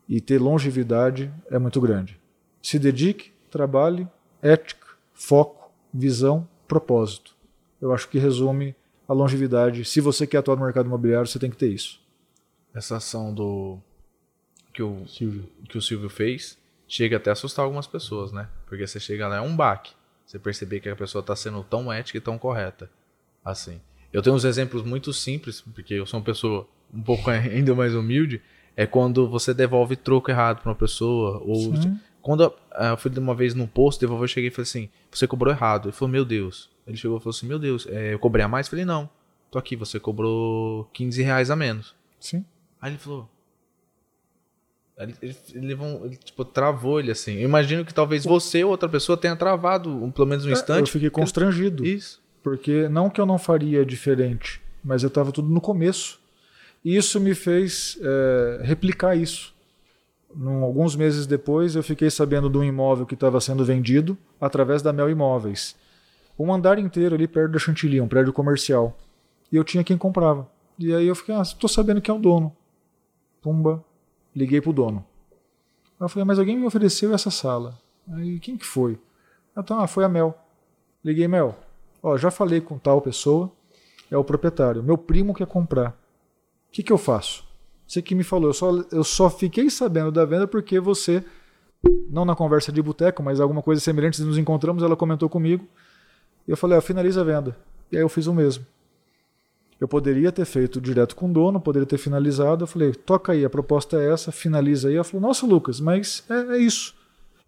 e ter longevidade é muito grande. Se dedique, trabalhe, ética, foco, visão, propósito. Eu acho que resume a longevidade. Se você quer atuar no mercado imobiliário, você tem que ter isso. Essa ação do que o Silvio, que o Silvio fez chega até a assustar algumas pessoas, né? Porque você chega lá é um baque. Você perceber que a pessoa está sendo tão ética e tão correta assim. Eu tenho uns exemplos muito simples, porque eu sou uma pessoa um pouco ainda mais humilde. É quando você devolve troco errado para uma pessoa. Ou Sim. quando eu, ah, eu fui de uma vez num posto, devolveu, eu cheguei e falei assim: Você cobrou errado. Ele falou: Meu Deus. Ele chegou e falou assim: Meu Deus, é, eu cobrei a mais? Eu falei: Não, tô aqui, você cobrou 15 reais a menos. Sim. Aí ele falou: ele, ele, ele, ele, tipo, travou ele assim. Eu imagino que talvez você ou outra pessoa tenha travado, um, pelo menos um é, instante. Eu fiquei constrangido. Isso. Porque não que eu não faria diferente, mas eu estava tudo no começo. E isso me fez é, replicar isso. Num, alguns meses depois, eu fiquei sabendo de um imóvel que estava sendo vendido através da Mel Imóveis. Um andar inteiro ali perto da Chantilly, um prédio comercial. E eu tinha quem comprava. E aí eu fiquei, ah, estou sabendo que é o dono. Pumba, liguei pro dono. Eu falei, mas alguém me ofereceu essa sala. Aí, quem que foi? Então, ah, foi a Mel. Liguei, Mel. Ó, já falei com tal pessoa, é o proprietário. Meu primo quer comprar. O que, que eu faço? Você que me falou, eu só, eu só fiquei sabendo da venda porque você, não na conversa de boteco, mas alguma coisa semelhante, nos encontramos, ela comentou comigo. E eu falei, ó, finaliza a venda. E aí eu fiz o mesmo. Eu poderia ter feito direto com o dono, poderia ter finalizado. Eu falei, toca aí, a proposta é essa, finaliza aí. Ela falou, nossa, Lucas, mas é, é isso.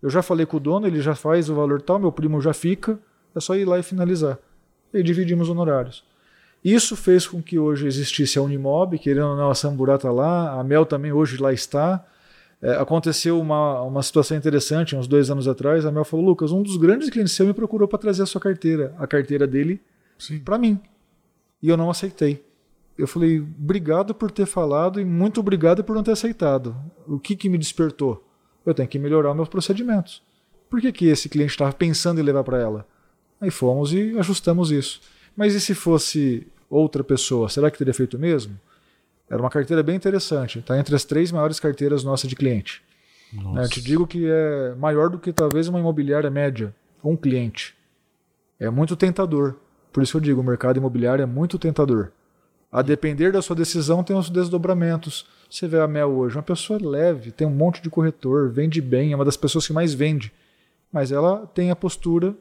Eu já falei com o dono, ele já faz o valor tal, meu primo já fica, é só ir lá e finalizar. E dividimos honorários. Isso fez com que hoje existisse a Unimob, querendo ou não, a Samburá está lá, a Mel também hoje lá está. É, aconteceu uma, uma situação interessante, uns dois anos atrás, a Mel falou, Lucas, um dos grandes clientes seu me procurou para trazer a sua carteira, a carteira dele, para mim. E eu não aceitei. Eu falei, obrigado por ter falado e muito obrigado por não ter aceitado. O que, que me despertou? eu tenho que melhorar meus procedimentos. Por que, que esse cliente estava pensando em levar para ela? Aí fomos e ajustamos isso. Mas e se fosse outra pessoa, será que teria feito o mesmo? Era uma carteira bem interessante, está entre as três maiores carteiras nossas de cliente. Né, te digo que é maior do que talvez uma imobiliária média, um cliente. É muito tentador. Por isso eu digo, o mercado imobiliário é muito tentador. A depender da sua decisão, tem os desdobramentos. Você vê a Mel hoje, uma pessoa leve, tem um monte de corretor, vende bem, é uma das pessoas que mais vende. Mas ela tem a postura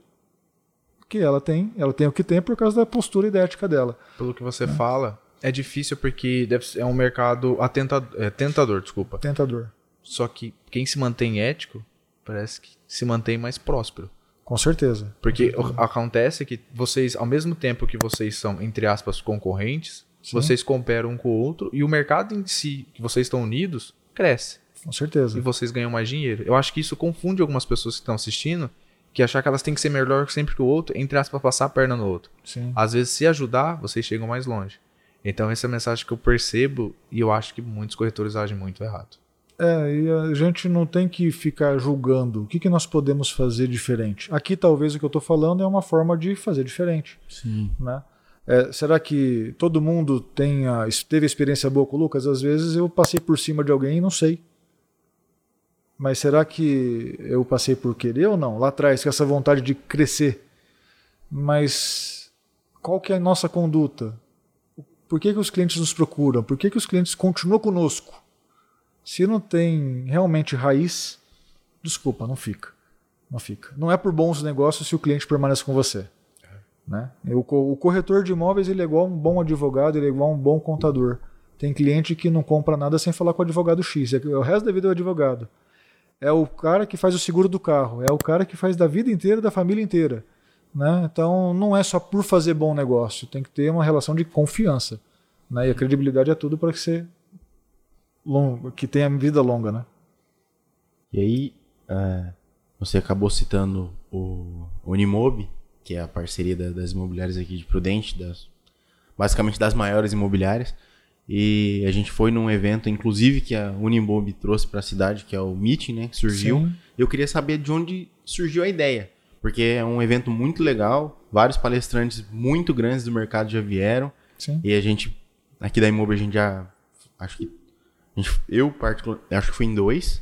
que ela tem, ela tem o que tem por causa da postura idética dela. Pelo que você é. fala, é difícil porque deve, é um mercado atenta, é, tentador, desculpa. Tentador. Só que quem se mantém ético parece que se mantém mais próspero. Com certeza. Porque Com certeza. acontece que vocês, ao mesmo tempo que vocês são, entre aspas, concorrentes, Sim. Vocês cooperam um com o outro e o mercado em si, que vocês estão unidos, cresce. Com certeza. E vocês ganham mais dinheiro. Eu acho que isso confunde algumas pessoas que estão assistindo, que achar que elas têm que ser melhor sempre que o outro, entre aspas, passar a perna no outro. Sim. Às vezes, se ajudar, vocês chegam mais longe. Então, essa é a mensagem que eu percebo e eu acho que muitos corretores agem muito errado. É, e a gente não tem que ficar julgando o que, que nós podemos fazer diferente. Aqui, talvez, o que eu estou falando é uma forma de fazer diferente. Sim. Né? É, será que todo mundo tenha, teve experiência boa com o Lucas? Às vezes eu passei por cima de alguém e não sei. Mas será que eu passei por querer ou não? Lá atrás, com essa vontade de crescer. Mas qual que é a nossa conduta? Por que, que os clientes nos procuram? Por que, que os clientes continuam conosco? Se não tem realmente raiz, desculpa, não fica. Não fica. Não é por bons negócios se o cliente permanece com você. Né? O, corretor de imóveis ele é igual um bom advogado, ele é igual um bom contador. Tem cliente que não compra nada sem falar com o advogado X. É o resto da vida é o advogado. É o cara que faz o seguro do carro. É o cara que faz da vida inteira, da família inteira. Né? Então não é só por fazer bom negócio. Tem que ter uma relação de confiança. Né? E a credibilidade é tudo para que você longo, que tenha vida longa. Né? E aí, é, você acabou citando o Unimob que é a parceria da, das imobiliárias aqui de Prudente, das, basicamente das maiores imobiliárias. E a gente foi num evento, inclusive, que a Unimob trouxe para a cidade, que é o Meeting, né? Que surgiu. Sim. Eu queria saber de onde surgiu a ideia. Porque é um evento muito legal, vários palestrantes muito grandes do mercado já vieram. Sim. E a gente, aqui da Imob, a gente já. Acho que. Gente, eu, particularmente, acho que fui em dois.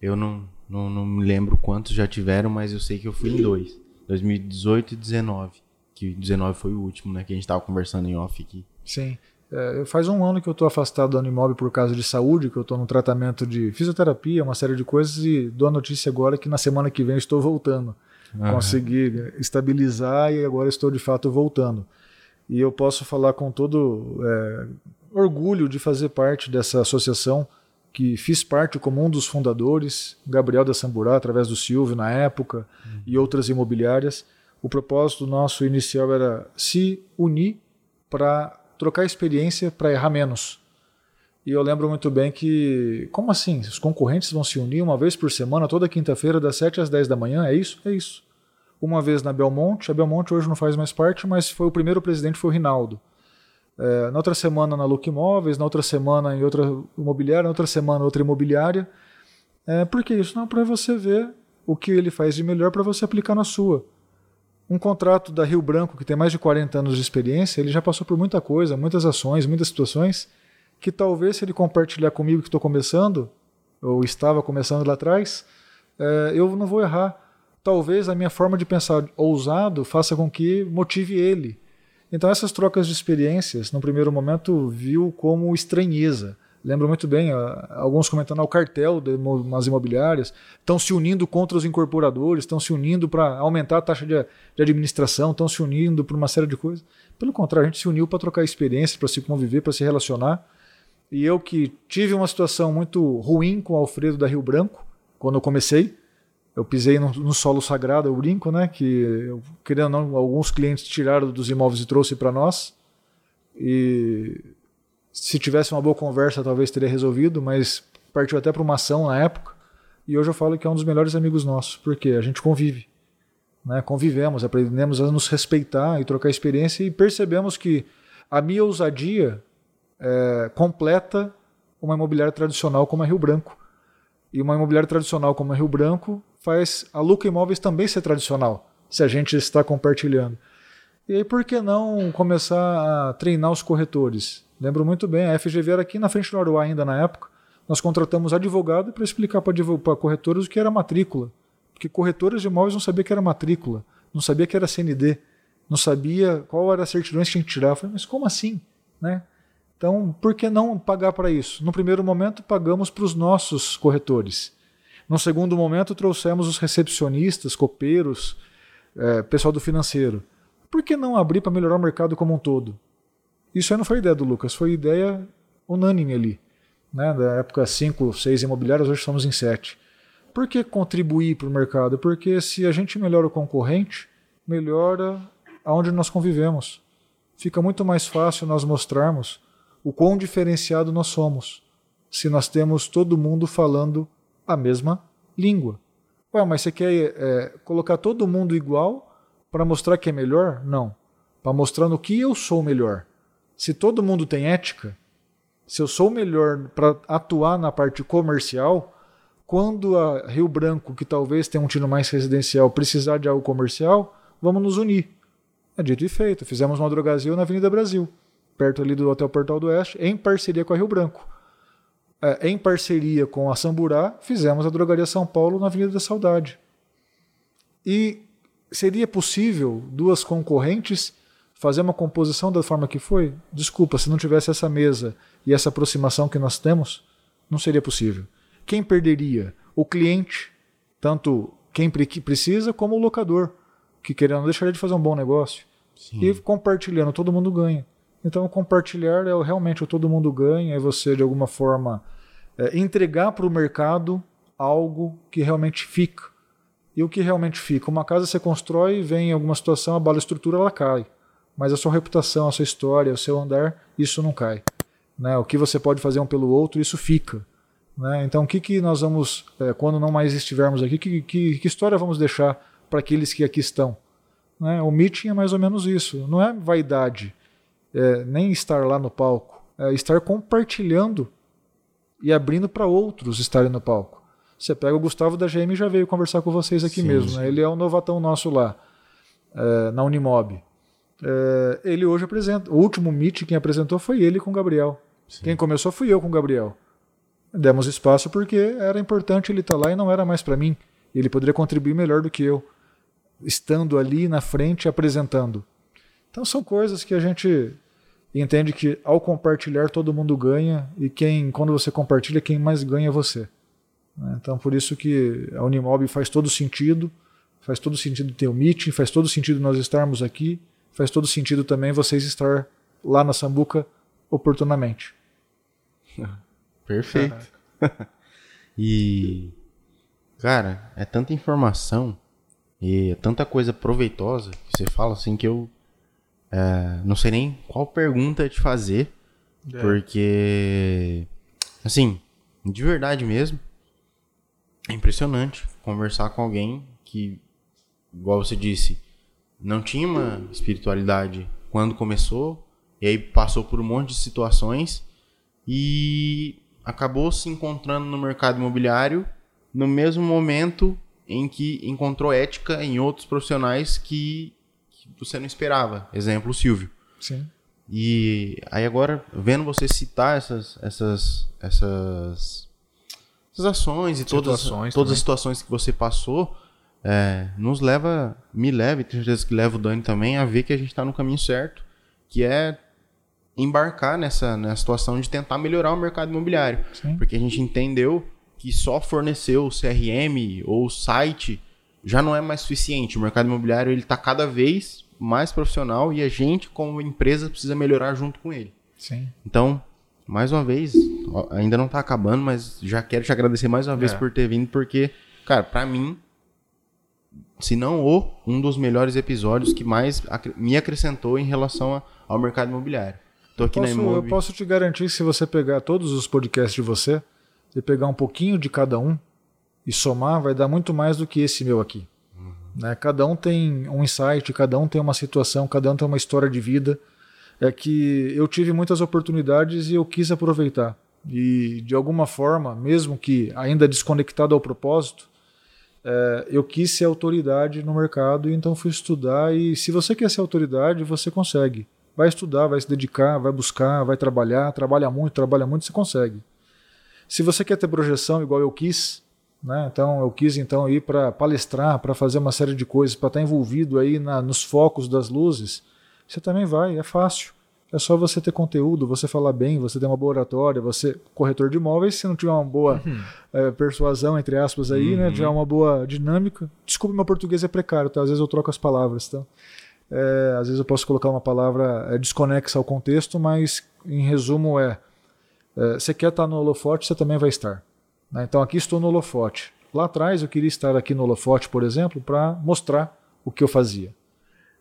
Eu não, não, não me lembro quantos já tiveram, mas eu sei que eu fui em dois. 2018 e 19. Que 19 foi o último, né? Que a gente tava conversando em off aqui. Sim. É, faz um ano que eu tô afastado do Animob por causa de saúde, que eu tô no tratamento de fisioterapia, uma série de coisas, e dou a notícia agora que na semana que vem eu estou voltando. Uhum. Consegui estabilizar e agora estou de fato voltando. E eu posso falar com todo é, orgulho de fazer parte dessa associação que fiz parte como um dos fundadores, Gabriel da Samburá, através do Silvio na época, uhum. e outras imobiliárias. O propósito nosso inicial era se unir para trocar experiência para errar menos. E eu lembro muito bem que, como assim? Os concorrentes vão se unir uma vez por semana, toda quinta-feira, das 7 às 10 da manhã? É isso? É isso. Uma vez na Belmonte, a Belmonte hoje não faz mais parte, mas foi o primeiro presidente, foi o Rinaldo. É, na outra semana na Look Imóveis, na outra semana em outra imobiliária, na outra semana outra imobiliária. É, por que isso? Não, para você ver o que ele faz de melhor para você aplicar na sua. Um contrato da Rio Branco, que tem mais de 40 anos de experiência, ele já passou por muita coisa, muitas ações, muitas situações, que talvez se ele compartilhar comigo que estou começando, ou estava começando lá atrás, é, eu não vou errar. Talvez a minha forma de pensar ousado faça com que motive ele. Então essas trocas de experiências, no primeiro momento, viu como estranheza. Lembro muito bem, alguns comentando ao cartel de umas imobiliárias, estão se unindo contra os incorporadores, estão se unindo para aumentar a taxa de, de administração, estão se unindo para uma série de coisas. Pelo contrário, a gente se uniu para trocar experiências, para se conviver, para se relacionar. E eu que tive uma situação muito ruim com o Alfredo da Rio Branco, quando eu comecei, eu pisei no, no solo sagrado, eu brinco, né? Que, eu, querendo ou não, alguns clientes tiraram dos imóveis e trouxe para nós. E se tivesse uma boa conversa, talvez teria resolvido, mas partiu até para uma ação na época. E hoje eu falo que é um dos melhores amigos nossos, porque a gente convive. Né? Convivemos, aprendemos a nos respeitar e trocar experiência e percebemos que a minha ousadia é, completa uma imobiliária tradicional como a Rio Branco. E uma imobiliária tradicional como a Rio Branco faz a Luca Imóveis também ser tradicional, se a gente está compartilhando. E aí, por que não começar a treinar os corretores? Lembro muito bem, a FGV era aqui na frente do Aruá ainda na época. Nós contratamos advogado para explicar para corretores o que era matrícula. Porque corretores de imóveis não sabia que era matrícula, não sabia que era CND, não sabia qual era a certidão que tinha que tirar. Eu falei, mas como assim? Né? Então, por que não pagar para isso? No primeiro momento, pagamos para os nossos corretores. No segundo momento, trouxemos os recepcionistas, copeiros, é, pessoal do financeiro. Por que não abrir para melhorar o mercado como um todo? Isso aí não foi ideia do Lucas, foi ideia unânime ali. Né? Da época 5, 6 imobiliárias, hoje estamos em 7. Por que contribuir para o mercado? Porque se a gente melhora o concorrente, melhora aonde nós convivemos. Fica muito mais fácil nós mostrarmos o quão diferenciado nós somos, se nós temos todo mundo falando a mesma língua. Ué, mas você quer é, colocar todo mundo igual para mostrar que é melhor? Não. Para mostrar no que eu sou melhor. Se todo mundo tem ética, se eu sou melhor para atuar na parte comercial, quando a Rio Branco, que talvez tenha um tino mais residencial, precisar de algo comercial, vamos nos unir. É dito e feito. Fizemos uma Drogazil na Avenida Brasil perto ali do Hotel Portal do Oeste, em parceria com a Rio Branco. É, em parceria com a Samburá, fizemos a Drogaria São Paulo na Avenida da Saudade. E seria possível duas concorrentes fazer uma composição da forma que foi? Desculpa, se não tivesse essa mesa e essa aproximação que nós temos, não seria possível. Quem perderia? O cliente, tanto quem precisa como o locador, que querendo deixaria de fazer um bom negócio. Sim. E compartilhando, todo mundo ganha. Então, compartilhar é realmente o todo mundo ganha, é você, de alguma forma, é, entregar para o mercado algo que realmente fica. E o que realmente fica? Uma casa você constrói, vem em alguma situação, abala a estrutura, ela cai. Mas a sua reputação, a sua história, o seu andar, isso não cai. Né? O que você pode fazer um pelo outro, isso fica. Né? Então, o que, que nós vamos, é, quando não mais estivermos aqui, que, que, que história vamos deixar para aqueles que aqui estão? Né? O meeting é mais ou menos isso. Não é vaidade é, nem estar lá no palco, é estar compartilhando e abrindo para outros estarem no palco. Você pega o Gustavo da GM já veio conversar com vocês aqui sim, mesmo. Né? Ele é um novatão nosso lá, é, na Unimob. É, ele hoje apresenta. O último Meet quem apresentou foi ele com o Gabriel. Sim. Quem começou fui eu com o Gabriel. Demos espaço porque era importante ele estar tá lá e não era mais para mim. Ele poderia contribuir melhor do que eu, estando ali na frente apresentando. Então são coisas que a gente entende que ao compartilhar todo mundo ganha e quem quando você compartilha quem mais ganha é você. Né? Então por isso que a Unimob faz todo sentido, faz todo sentido ter o meeting, faz todo sentido nós estarmos aqui, faz todo sentido também vocês estar lá na Sambuca oportunamente. Perfeito. e cara, é tanta informação e é tanta coisa proveitosa que você fala assim que eu é, não sei nem qual pergunta te fazer, é. porque, assim, de verdade mesmo, é impressionante conversar com alguém que, igual você disse, não tinha uma espiritualidade quando começou, e aí passou por um monte de situações e acabou se encontrando no mercado imobiliário no mesmo momento em que encontrou ética em outros profissionais que você não esperava. Exemplo, o Silvio. Sim. E aí agora, vendo você citar essas, essas, essas, essas ações e todas, Situações todas também. as situações que você passou, é, nos leva, me leva, e tenho certeza que leva o Dani também, a ver que a gente está no caminho certo, que é embarcar nessa, nessa situação de tentar melhorar o mercado imobiliário. Sim. Porque a gente entendeu que só fornecer o CRM ou o site já não é mais suficiente. O mercado imobiliário ele está cada vez mais profissional e a gente, como empresa, precisa melhorar junto com ele. Sim. Então, mais uma vez, ainda não está acabando, mas já quero te agradecer mais uma vez É. por ter vindo, porque, cara, para mim, se não o, um dos melhores episódios que mais me acrescentou em relação a- ao mercado imobiliário. Tô aqui na Posso- eu Imob. posso te garantir que se você pegar todos os podcasts de você e pegar um pouquinho de cada um e somar, vai dar muito mais do que esse meu aqui. Né? Cada um tem um insight, cada um tem uma situação, cada um tem uma história de vida. É que eu tive muitas oportunidades e eu quis aproveitar. E de alguma forma, mesmo que ainda desconectado ao propósito, é, eu quis ser autoridade no mercado, então fui estudar. E se você quer ser autoridade, você consegue. Vai estudar, vai se dedicar, vai buscar, vai trabalhar, trabalha muito, trabalha muito, você consegue. Se você quer ter projeção igual eu quis, né? Então eu quis então ir para palestrar, para fazer uma série de coisas, para estar envolvido aí na, nos focos das luzes, você também vai, é fácil. É só você ter conteúdo, você falar bem, você ter uma boa oratória, você corretor de imóveis, se não tiver uma boa eh, persuasão entre aspas aí, né, tiver uma boa dinâmica. Desculpa, meu português é precário, tá? Às vezes eu troco as palavras, tá? É, às vezes eu posso colocar uma palavra é, desconexa ao contexto, mas em resumo é, é, você quer estar no holofote, você também vai estar. né? Então aqui estou no holofote. Lá atrás eu queria estar aqui no holofote, por exemplo, para mostrar o que eu fazia.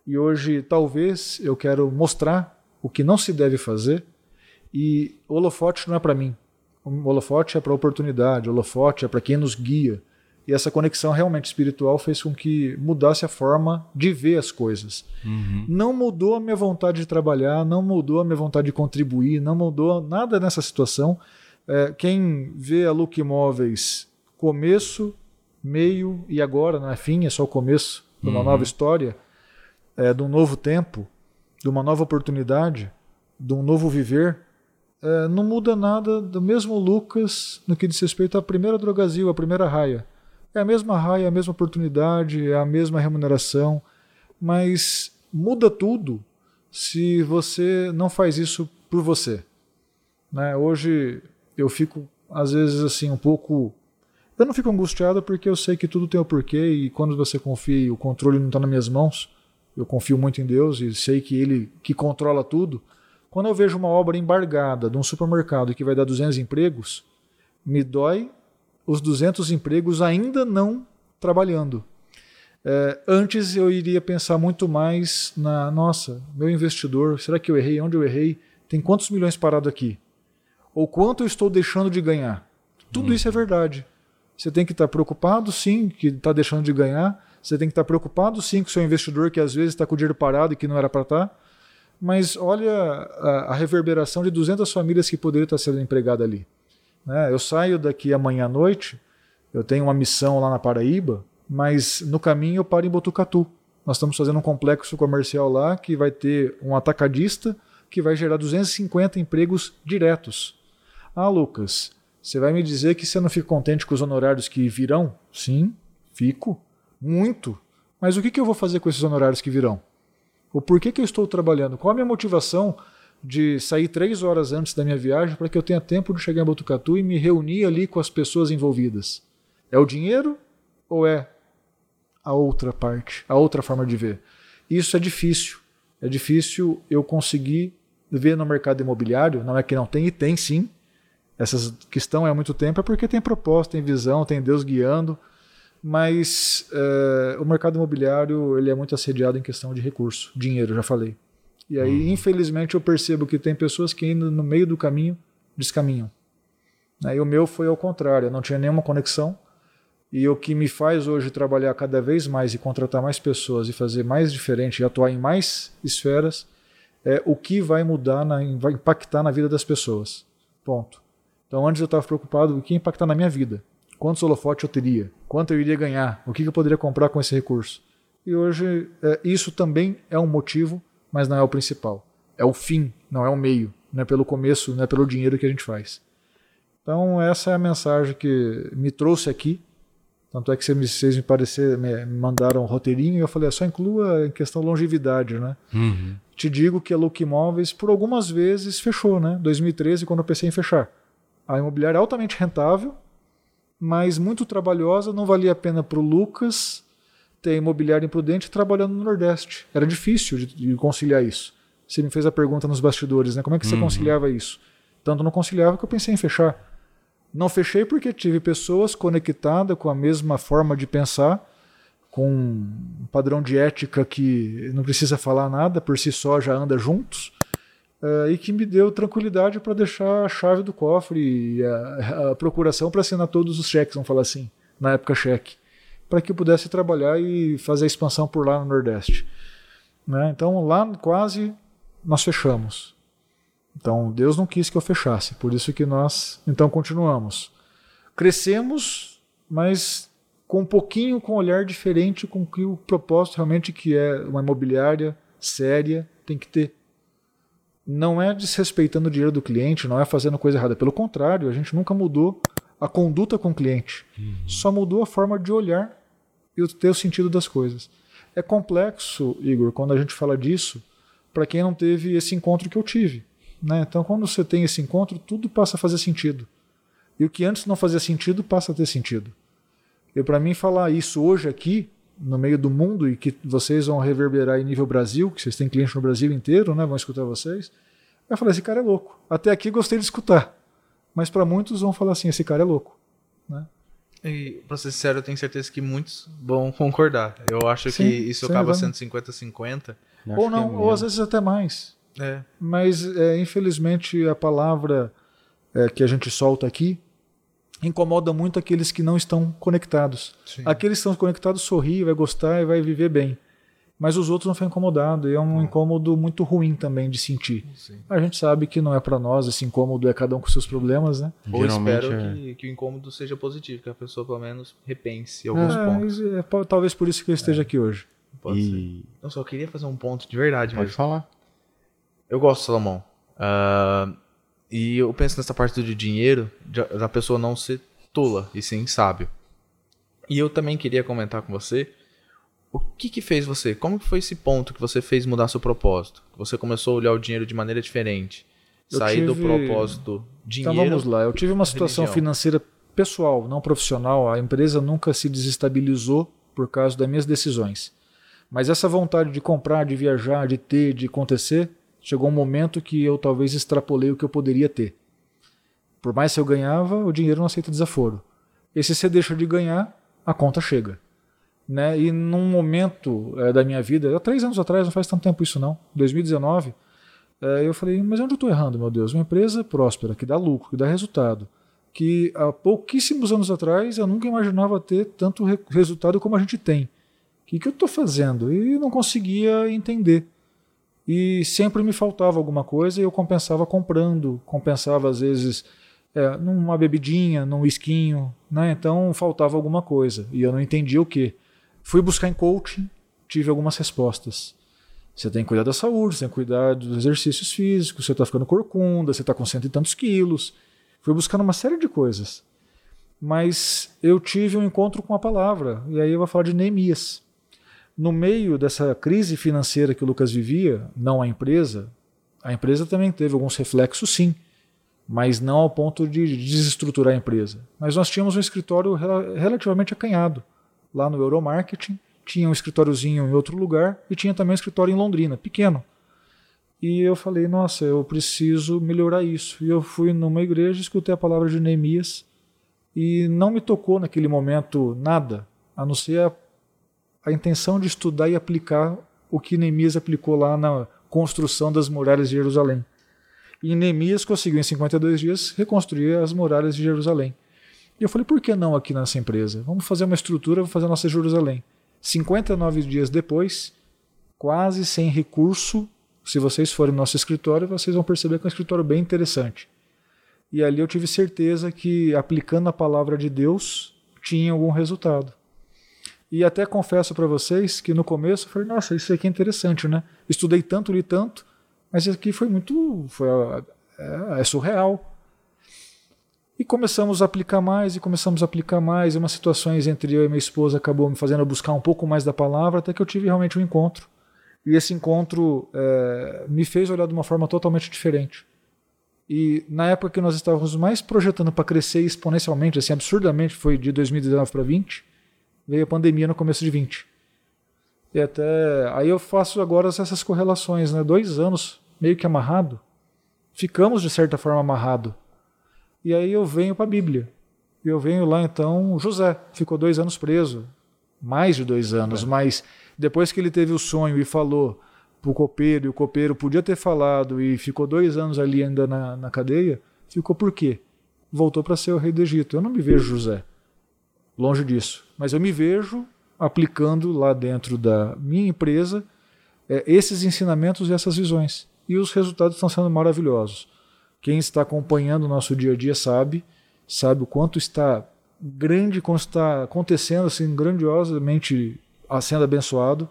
E hoje talvez eu quero mostrar o que não se deve fazer e holofote não é para mim. O holofote é para a oportunidade, o holofote é para quem nos guia. E essa conexão realmente espiritual fez com que mudasse a forma de ver as coisas. Não mudou a minha vontade de trabalhar, não mudou a minha vontade de contribuir, não mudou nada nessa situação. É, quem vê a Look Imóveis começo, meio e agora, não é fim, é só o começo de uma nova história, é, de um novo tempo, de uma nova oportunidade, de um novo viver, é, não muda nada do mesmo Lucas no que diz respeito à primeira drogazil, à primeira raia. É a mesma raia, a mesma oportunidade, é a mesma remuneração, mas muda tudo se você não faz isso por você. Né? Hoje eu fico, às vezes, assim, um pouco. Eu não fico angustiado porque eu sei que tudo tem o porquê e quando você confia o controle não está nas minhas mãos, eu confio muito em Deus e sei que Ele que controla tudo. Quando eu vejo uma obra embargada de um supermercado que vai dar 200 empregos, me dói os 200 empregos ainda não trabalhando. É, antes eu iria pensar muito mais na, nossa, meu investidor, será que eu errei? Onde eu errei? Tem quantos milhões parado aqui? Ou quanto eu estou deixando de ganhar? Tudo isso é verdade. Você tem que estar preocupado, sim, que está deixando de ganhar. Você tem que estar preocupado, sim, com o seu investidor que às vezes está com o dinheiro parado e que não era para estar. Mas olha a, a reverberação de 200 famílias que poderiam estar sendo empregadas ali. Né? Eu saio daqui amanhã à noite, eu tenho uma missão lá na Paraíba, mas no caminho eu paro em Botucatu. Nós estamos fazendo um complexo comercial lá que vai ter um atacadista que vai gerar 250 empregos diretos. Ah, Lucas, você vai me dizer que você não fica contente com os honorários que virão? Sim, fico. Muito. Mas o que, que eu vou fazer com esses honorários que virão? O porquê que eu estou trabalhando? Qual a minha motivação de sair três horas antes da minha viagem para que eu tenha tempo de chegar em Botucatu e me reunir ali com as pessoas envolvidas? É o dinheiro ou é a outra parte, a outra forma de ver? Isso é difícil. É difícil eu conseguir ver no mercado imobiliário. Não é que não tem, e tem sim. Essa questão é há muito tempo, é porque tem proposta, tem visão, tem Deus guiando. Mas é, o mercado imobiliário ele é muito assediado em questão de recurso, dinheiro, já falei. E aí, uhum. infelizmente, eu percebo que tem pessoas que ainda no meio do caminho descaminham. Aí o meu foi ao contrário, eu não tinha nenhuma conexão. E o que me faz hoje trabalhar cada vez mais e contratar mais pessoas e fazer mais diferente e atuar em mais esferas é o que vai mudar, na, vai impactar na vida das pessoas. Ponto. Então antes eu estava preocupado com o que impactar na minha vida. Quantos holofotes eu teria? Quanto eu iria ganhar? O que eu poderia comprar com esse recurso? E hoje é, isso também é um motivo, mas não é o principal. é o fim, não é o meio, não é pelo começo, não é pelo dinheiro que a gente faz. Então essa é a mensagem que me trouxe aqui. Tanto é que vocês me, parecer, me mandaram um roteirinho e eu falei, é só inclua em questão longevidade, né? Uhum. Te digo que a Look Imóveis, por algumas vezes, fechou, né? 2013, quando eu pensei em fechar. A imobiliária é altamente rentável, mas muito trabalhosa, não valia a pena para o Lucas ter imobiliária imprudente trabalhando no Nordeste. Era difícil de, de, conciliar isso. Você me fez a pergunta nos bastidores, né? Como é que você uhum. conciliava isso? Tanto não conciliava que eu pensei em fechar. Não fechei porque tive pessoas conectadas com a mesma forma de pensar, com um padrão de ética que não precisa falar nada, por si só já anda juntos, uh, e que me deu tranquilidade para deixar a chave do cofre e a, a procuração para assinar todos os cheques, vamos falar assim, na época cheque, para que eu pudesse trabalhar e fazer a expansão por lá no Nordeste. Né? Então lá quase nós fechamos. Então Deus não quis que eu fechasse, por isso que nós então continuamos. Crescemos, mas com um pouquinho com um olhar diferente com que o propósito realmente que é uma imobiliária séria tem que ter. Não é desrespeitando o dinheiro do cliente, não é fazendo coisa errada. Pelo contrário, a gente nunca mudou a conduta com o cliente. Uhum. Só mudou a forma de olhar e ter o sentido das coisas. É complexo, Igor, quando a gente fala disso, para quem não teve esse encontro que eu tive. Né? Então, quando você tem esse encontro, tudo passa a fazer sentido. E o que antes não fazia sentido passa a ter sentido. E para mim falar isso hoje aqui, no meio do mundo, e que vocês vão reverberar em nível Brasil, que vocês têm clientes no Brasil inteiro, né? vão escutar vocês, eu falei: esse cara é louco. Até aqui gostei de escutar. Mas para muitos vão falar assim: esse cara é louco. Né? E, pra ser sincero, eu tenho certeza que muitos vão concordar. Eu acho Sim, que isso acaba sendo 50-50. Ou não, é ou às vezes até mais. É. Mas, é, infelizmente, a palavra é, que a gente solta aqui incomoda muito aqueles que não estão conectados. Sim. Aqueles que estão conectados sorri, vai gostar e vai viver bem. Mas os outros não ficam incomodados. E é um é. incômodo muito ruim também de sentir. Sim. A gente sabe que não é para nós, esse incômodo é cada um com seus problemas, né? Ou espero é... que, que, o incômodo seja positivo, que a pessoa pelo menos repense alguns é, pontos. É, talvez por isso que eu esteja aqui hoje. Pode e... ser. Eu só queria fazer um ponto de verdade. Pode falar. Eu gosto, Salomão. Uh, e eu penso nessa parte do dinheiro, da pessoa não ser tola, e sim sábio. E eu também queria comentar com você o que que fez você, como que foi esse ponto que você fez mudar seu propósito? Você começou a olhar o dinheiro de maneira diferente, eu sair tive... do propósito dinheiro. Então vamos lá, eu tive uma situação religião. financeira pessoal, não profissional. A empresa nunca se desestabilizou por causa das minhas decisões. Mas essa vontade de comprar, de viajar, de ter, de acontecer, chegou um momento que eu talvez extrapolei o que eu poderia ter. Por mais que eu ganhava, o dinheiro não aceita desaforo. E se você deixa de ganhar, a conta chega. Né? E num momento é, da minha vida, há três anos atrás, não faz tanto tempo isso não, 2019, é, eu falei, mas onde eu estou errando, meu Deus? Uma empresa próspera, que dá lucro, que dá resultado, que há pouquíssimos anos atrás eu nunca imaginava ter tanto re resultado como a gente tem. O que, que eu estou fazendo? E não conseguia entender e sempre me faltava alguma coisa e eu compensava comprando, compensava às vezes é, numa bebidinha, num esquinho, né? Então faltava alguma coisa e eu não entendia o que. Fui buscar em coaching, tive algumas respostas. Você tem que cuidar da saúde, você tem que cuidar dos exercícios físicos, você está ficando corcunda, você está com cento e tantos quilos. Fui buscando uma série de coisas. Mas eu tive um encontro com a palavra, e aí eu vou falar de Neemias no meio dessa crise financeira que o Lucas vivia, não a empresa, a empresa também teve alguns reflexos, sim, mas não ao ponto de desestruturar a empresa. Mas nós tínhamos um escritório relativamente acanhado lá no Euromarketing, tinha um escritóriozinho em outro lugar e tinha também um escritório em Londrina, pequeno. E eu falei, nossa, eu preciso melhorar isso. E eu fui numa igreja, escutei a palavra de Neemias e não me tocou naquele momento nada, a não ser a a intenção de estudar e aplicar o que Neemias aplicou lá na construção das muralhas de Jerusalém. E Neemias conseguiu em 52 dias reconstruir as muralhas de Jerusalém. E eu falei, por que não aqui nessa empresa? Vamos fazer uma estrutura, vamos fazer a nossa Jerusalém. 59 dias depois, quase sem recurso, se vocês forem no nosso escritório, vocês vão perceber que é um escritório bem interessante. E ali eu tive certeza que aplicando a palavra de Deus tinha algum resultado. E até confesso para vocês que no começo eu falei, nossa, isso aqui é interessante, né? Estudei tanto, li tanto, Mas aqui foi muito. Foi, é, é surreal. E começamos a aplicar mais, e começamos a aplicar mais. E umas situações entre eu e minha esposa acabou me fazendo buscar um pouco mais da palavra, até que eu tive realmente um encontro. E esse encontro é, me fez olhar de uma forma totalmente diferente. E na época que nós estávamos mais projetando para crescer exponencialmente, assim, absurdamente, foi de 2019 para 20, veio a pandemia no começo de 20. E até aí eu faço agora essas correlações, né? Dois anos meio que amarrado, ficamos de certa forma amarrado. E aí eu venho para a Bíblia. E eu venho lá então, José ficou dois anos preso, mais de dois anos, é. mas depois que ele teve o sonho e falou pro copeiro, e o copeiro podia ter falado e ficou dois anos ali ainda na, na cadeia, ficou por quê? Voltou para ser o rei do Egito. Eu não me vejo José, longe disso, mas eu me vejo aplicando lá dentro da minha empresa é, esses ensinamentos e essas visões. E os resultados estão sendo maravilhosos. Quem está acompanhando o nosso dia a dia sabe, sabe o quanto está grande, quanto está acontecendo assim grandiosamente sendo abençoado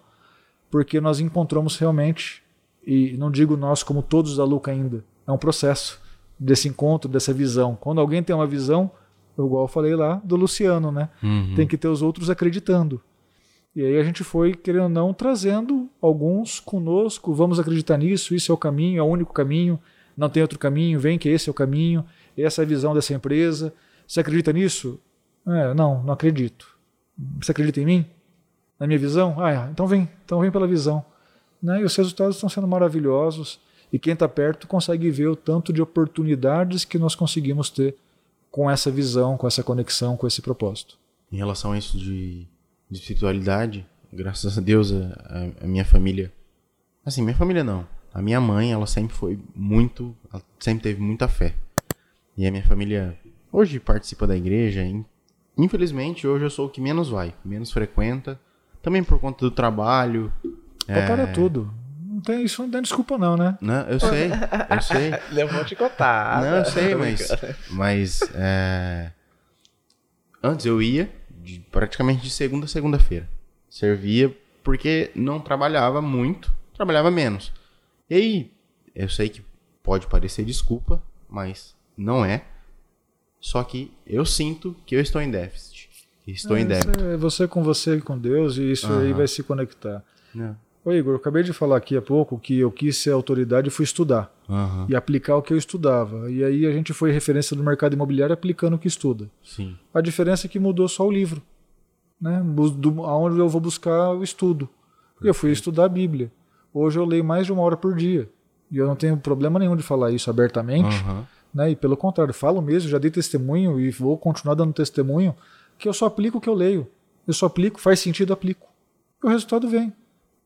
porque nós encontramos realmente, e não digo nós como todos da Luca ainda, é um processo desse encontro, dessa visão. Quando alguém tem uma visão, igual eu falei lá do Luciano, né? Uhum. Tem que ter os outros acreditando. E aí a gente foi, querendo ou não, trazendo alguns conosco, vamos acreditar nisso, isso é o caminho, é o único caminho, não tem outro caminho, vem que esse é o caminho, essa é a visão dessa empresa. Você acredita nisso? É, não, não acredito. Você acredita em mim? na minha visão? Ah, é, então vem, então vem pela visão. Né? E os resultados estão sendo maravilhosos. E quem está perto consegue ver o tanto de oportunidades que nós conseguimos ter com essa visão, com essa conexão, com esse propósito. Em relação a isso de, de espiritualidade, graças a Deus, a, a, minha família. Assim, minha família não. A minha mãe, ela sempre foi muito. Ela sempre teve muita fé. E a minha família hoje participa da igreja. Infelizmente, hoje eu sou o que menos vai, menos frequenta também por conta do trabalho. É... Para tudo. Não tem, isso não tem desculpa, não, né? Não, eu sei, eu sei. Levou de cotar. Não, eu sei, mas. Mas. É... Antes eu ia de, praticamente de segunda a segunda-feira. Servia porque não trabalhava muito, trabalhava menos. E aí, eu sei que pode parecer desculpa, mas não é. Só que eu sinto que eu estou em déficit. Estou é, em débito. É você com você e com Deus e isso uhum. aí vai se conectar. É. Ô Igor, eu acabei de falar aqui há pouco que eu quis ser autoridade e fui estudar. Uhum. E aplicar o que eu estudava. E aí a gente foi referência do mercado imobiliário aplicando o que estuda. Sim. A diferença é que mudou só o livro. Né? Do, aonde eu vou buscar o estudo. E eu fui estudar a Bíblia. Hoje eu leio mais de uma hora por dia. E eu não tenho problema nenhum de falar isso abertamente. Uhum. Né? E pelo contrário, falo mesmo, já dei testemunho e vou continuar dando testemunho que eu só aplico o que eu leio. Eu só aplico, faz sentido, aplico. E o resultado vem.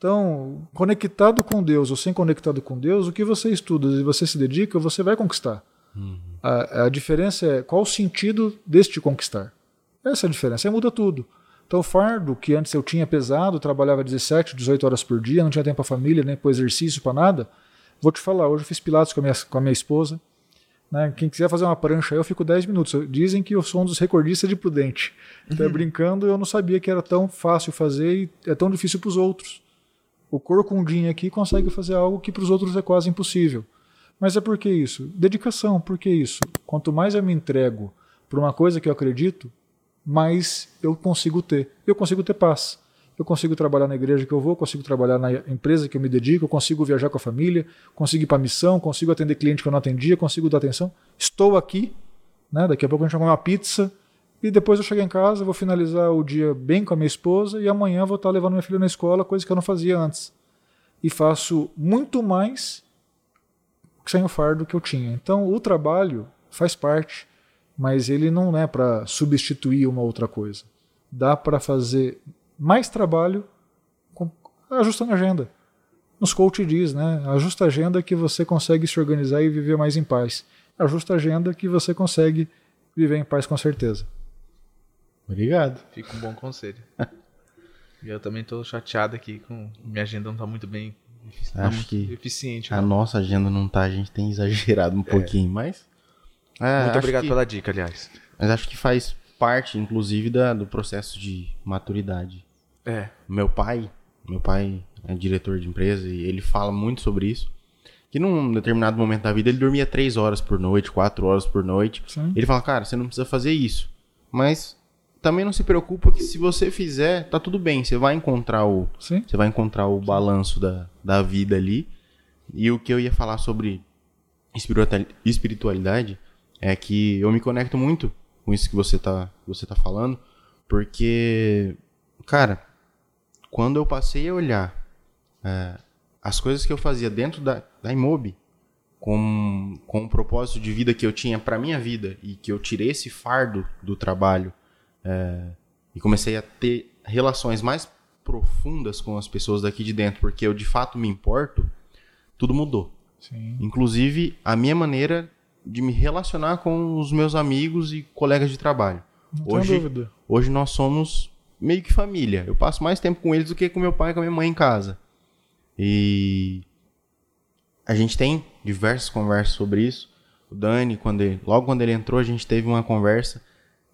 Então, conectado com Deus ou sem conectado com Deus, o que você estuda e você se dedica, você vai conquistar. Uhum. A, a, diferença é qual o sentido deste conquistar. Essa é a diferença, aí muda tudo. Então, o fardo que antes eu tinha pesado, trabalhava 17, 18 horas por dia, não tinha tempo para família, nem para exercício, para nada. Vou te falar, hoje eu fiz pilates com a minha, com a minha esposa. Né? Quem quiser fazer uma prancha, eu fico 10 minutos. Dizem que eu sou um dos recordistas de prudente. Então, uhum. brincando, eu não sabia que era tão fácil fazer e é tão difícil para os outros. O corcundinho aqui consegue fazer algo que para os outros é quase impossível. Mas é por que isso? Dedicação, por que isso? Quanto mais eu me entrego para uma coisa que eu acredito, mais eu consigo ter. Eu consigo ter paz eu consigo trabalhar na igreja que eu vou, consigo trabalhar na empresa que eu me dedico, eu consigo viajar com a família, consigo ir para missão, consigo atender cliente que eu não atendia, consigo dar atenção. Estou aqui, né? daqui a pouco a gente vai comer uma pizza e depois eu chego em casa, vou finalizar o dia bem com a minha esposa e amanhã vou estar levando minha filha na escola, coisa que eu não fazia antes. E faço muito mais sem o fardo que eu tinha. Então o trabalho faz parte, mas ele não é para substituir uma outra coisa. Dá para fazer mais trabalho ajustando a agenda. Nos coach diz, né? Ajusta a agenda que você consegue se organizar e viver mais em paz. Ajusta a agenda que você consegue viver em paz com certeza. Obrigado. Fica um bom conselho. e eu também estou chateado aqui com minha agenda não está muito bem tá Acho muito que eficiente. A não. nossa agenda não tá, a gente tem exagerado um é. pouquinho, mas é, muito obrigado que, pela dica, aliás. Mas acho que faz parte, inclusive, da, do processo de maturidade. É. Meu pai, meu pai é diretor de empresa e ele fala muito sobre isso, que num determinado momento da vida ele dormia três horas por noite, quatro horas por noite. Sim. Ele fala, cara, você não precisa fazer isso. Mas também não se preocupa que se você fizer, tá tudo bem. Você vai encontrar o, Sim. você vai encontrar o balanço da, da vida ali. E o que eu ia falar sobre espiritual- espiritualidade é que eu me conecto muito com isso que você tá, você tá falando, porque, cara, quando eu passei a olhar é, as coisas que eu fazia dentro da, da Imob, com, com o propósito de vida que eu tinha pra minha vida e que eu tirei esse fardo do trabalho é, e comecei a ter relações mais profundas com as pessoas daqui de dentro, porque eu de fato me importo, tudo mudou. Sim. Inclusive a minha maneira de me relacionar com os meus amigos e colegas de trabalho. Não Hoje, dúvida. hoje nós somos meio que família. Eu passo mais tempo com eles do que com meu pai e com a minha mãe em casa. E a gente tem diversas conversas sobre isso. O Dani, quando ele- logo quando ele entrou, a gente teve uma conversa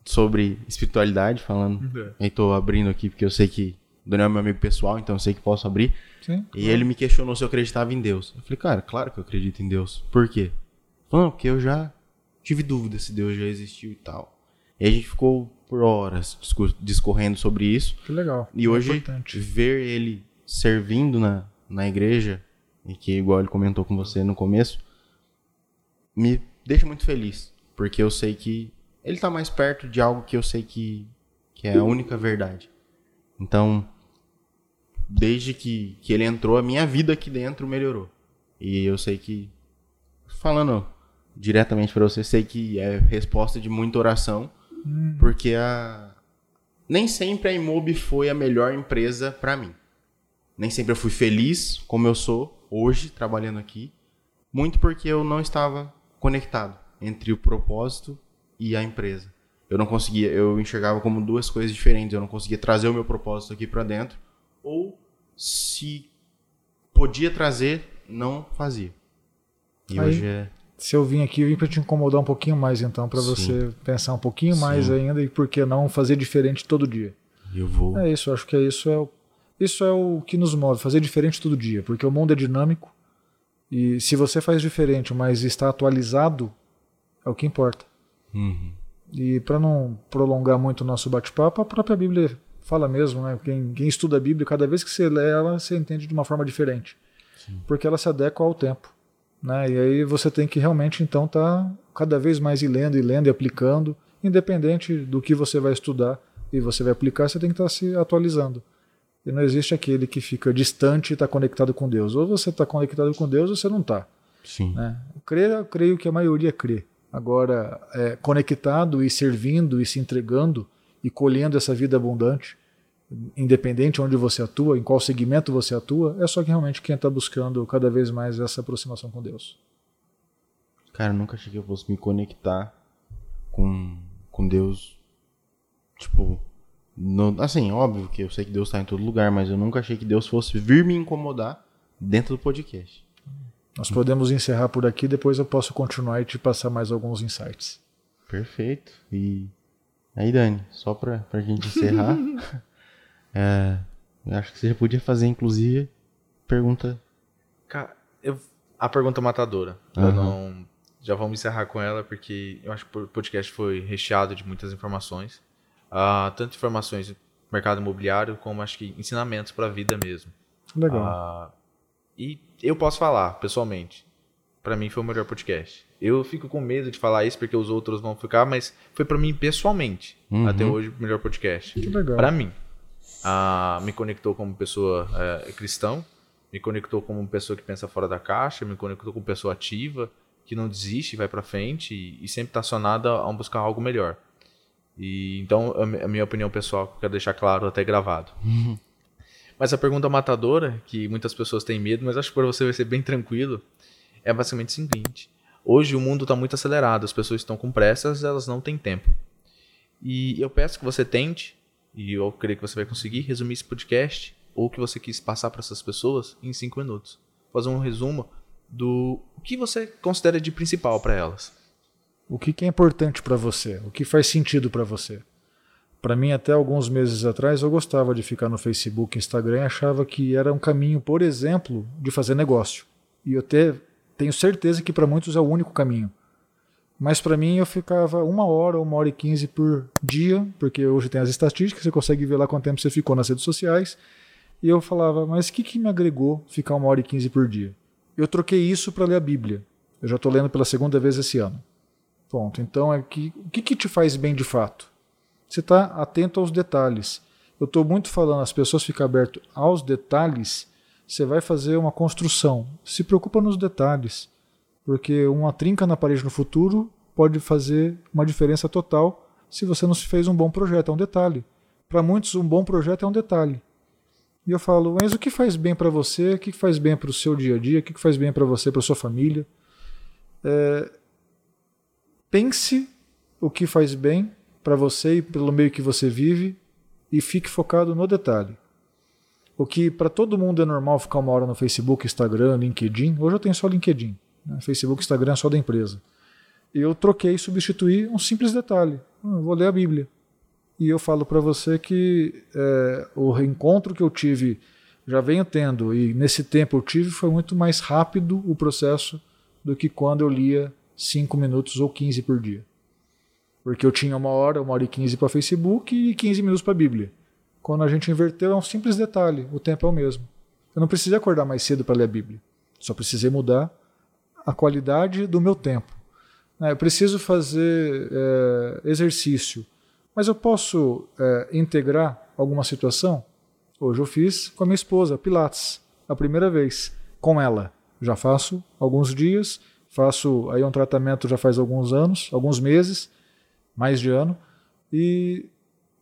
sobre espiritualidade, falando. É. E tô abrindo aqui porque eu sei que o Daniel é meu amigo pessoal, então eu sei que posso abrir. Sim. E ele me questionou se eu acreditava em Deus. Eu falei, cara, claro que eu acredito em Deus. Por quê? Não, porque eu já tive dúvida se Deus já existiu e tal. E a gente ficou por horas discorrendo sobre isso. Que legal. E É hoje, importante. ver ele servindo na, na igreja, e que igual ele comentou com você no começo, me deixa muito feliz. Porque eu sei que ele tá mais perto de algo que eu sei que, que é a única verdade. Então, desde que, que ele entrou, a minha vida aqui dentro melhorou. E eu sei que, falando diretamente para você, sei que é resposta de muita oração, porque a, nem sempre a Imob foi a melhor empresa para mim. Nem sempre eu fui feliz como eu sou hoje trabalhando aqui, muito porque eu não estava conectado entre o propósito e a empresa. Eu não conseguia, eu enxergava como duas coisas diferentes, eu não conseguia trazer o meu propósito aqui para dentro ou se podia trazer, não fazia. E Aí- hoje é Se eu vim aqui, eu vim pra te incomodar um pouquinho mais, então, pra Sim. você pensar um pouquinho Sim. mais ainda e por que não fazer diferente todo dia. eu vou É isso, acho que é isso é o, isso é o que nos move, fazer diferente todo dia, porque o mundo é dinâmico e se você faz diferente, mas está atualizado, é o que importa. Uhum. E para não prolongar muito o nosso bate-papo, a própria Bíblia fala mesmo, né? Quem, quem estuda a Bíblia, cada vez que você lê ela, você entende de uma forma diferente, porque ela se adequa ao tempo, né? E aí você tem que realmente então estar cada vez mais ir lendo e lendo e aplicando, independente do que você vai estudar e você vai aplicar, você tem que estar se atualizando. E não existe aquele que fica distante e está conectado com Deus. Ou você está conectado com Deus ou você não está. sim. Né? Crer, eu creio que a maioria crê. Agora, é, conectado e servindo e se entregando e colhendo essa vida abundante, independente onde você atua, em qual segmento você atua, é só que realmente quem está buscando cada vez mais essa aproximação com Deus. Cara, eu nunca achei que eu fosse me conectar com, com Deus. Tipo, assim, óbvio que eu sei que Deus está em todo lugar, mas eu nunca achei que Deus fosse vir me incomodar dentro do podcast. Nós podemos encerrar por aqui, depois eu posso continuar e te passar mais alguns insights. Perfeito. E aí, Dani, só pra, pra gente encerrar, é, eu acho que você já podia fazer, inclusive, pergunta. Cara, eu- a pergunta matadora. Eu Aham. não. Já vamos encerrar com ela, porque eu acho que o podcast foi recheado de muitas informações. Ah, tanto informações do mercado imobiliário, como acho que ensinamentos para a vida mesmo. Legal. Ah, e eu posso falar, pessoalmente, pra mim foi o melhor podcast. Eu fico com medo de falar isso porque os outros vão ficar, mas foi pra mim pessoalmente, Uhum. até hoje, o melhor podcast. que legal. Pra mim. Ah, me conectou como pessoa é, cristão, me conectou como pessoa que pensa fora da caixa, me conectou como pessoa ativa, que não desiste, vai pra frente e, e sempre tá acionada a buscar algo melhor. E então, a minha opinião pessoal, que eu quero deixar claro até gravado. Mas a pergunta matadora, que muitas pessoas têm medo, mas acho que para você vai ser bem tranquilo, é basicamente o seguinte. Hoje o mundo está muito acelerado, as pessoas estão com pressas, elas não têm tempo. E eu peço que você tente, e eu creio que você vai conseguir, resumir esse podcast, ou o que você quis passar para essas pessoas, em cinco minutos. Fazer um resumo do que você considera de principal para elas. O que, que é importante para você? O que faz sentido para você? Para mim, até alguns meses atrás, eu gostava de ficar no Facebook, Instagram e achava que era um caminho, por exemplo, de fazer negócio. E eu até tenho certeza que para muitos é o único caminho. Mas para mim eu ficava uma hora, uma hora e quinze por dia, porque hoje tem as estatísticas, você consegue ver lá quanto tempo você ficou nas redes sociais. E eu falava, mas o que, que me agregou ficar uma hora e quinze por dia? Eu troquei isso para ler a Bíblia. Eu já estou lendo pela segunda vez esse ano. Ponto. Então, é que, o que, que te faz bem de fato? Você está atento aos detalhes. Eu estou muito falando, as pessoas ficam abertas aos detalhes, você vai fazer uma construção. Se preocupa nos detalhes. Porque uma trinca na parede no futuro pode fazer uma diferença total se você não fez um bom projeto. É um detalhe. Para muitos, um bom projeto é um detalhe. E eu falo, mas o que faz bem para você? O que faz bem para o seu dia a dia? O que faz bem para você, para sua família? É... Pense o que faz bem para você e pelo meio que você vive e fique focado no detalhe. O que para todo mundo é normal ficar uma hora no Facebook, Instagram, LinkedIn. Hoje eu tenho só LinkedIn. Né? Facebook, Instagram é só da empresa. Eu troquei e substituí um simples detalhe. Ah, vou ler a Bíblia. E eu falo para você que é, o reencontro que eu tive, já venho tendo, e nesse tempo eu tive, foi muito mais rápido o processo do que quando eu lia 5 minutos ou 15 por dia. Porque eu tinha uma hora, uma hora e 15 para Facebook e 15 minutos para Bíblia. Quando a gente inverteu, é um simples detalhe, o tempo é o mesmo. Eu não precisei acordar mais cedo para ler a Bíblia. Só precisei mudar a qualidade do meu tempo. É, eu preciso fazer é, exercício, mas eu posso é, integrar alguma situação? Hoje eu fiz com a minha esposa, Pilates, a primeira vez, com ela. Já faço alguns dias, faço aí um tratamento já faz alguns anos, alguns meses, mais de ano. E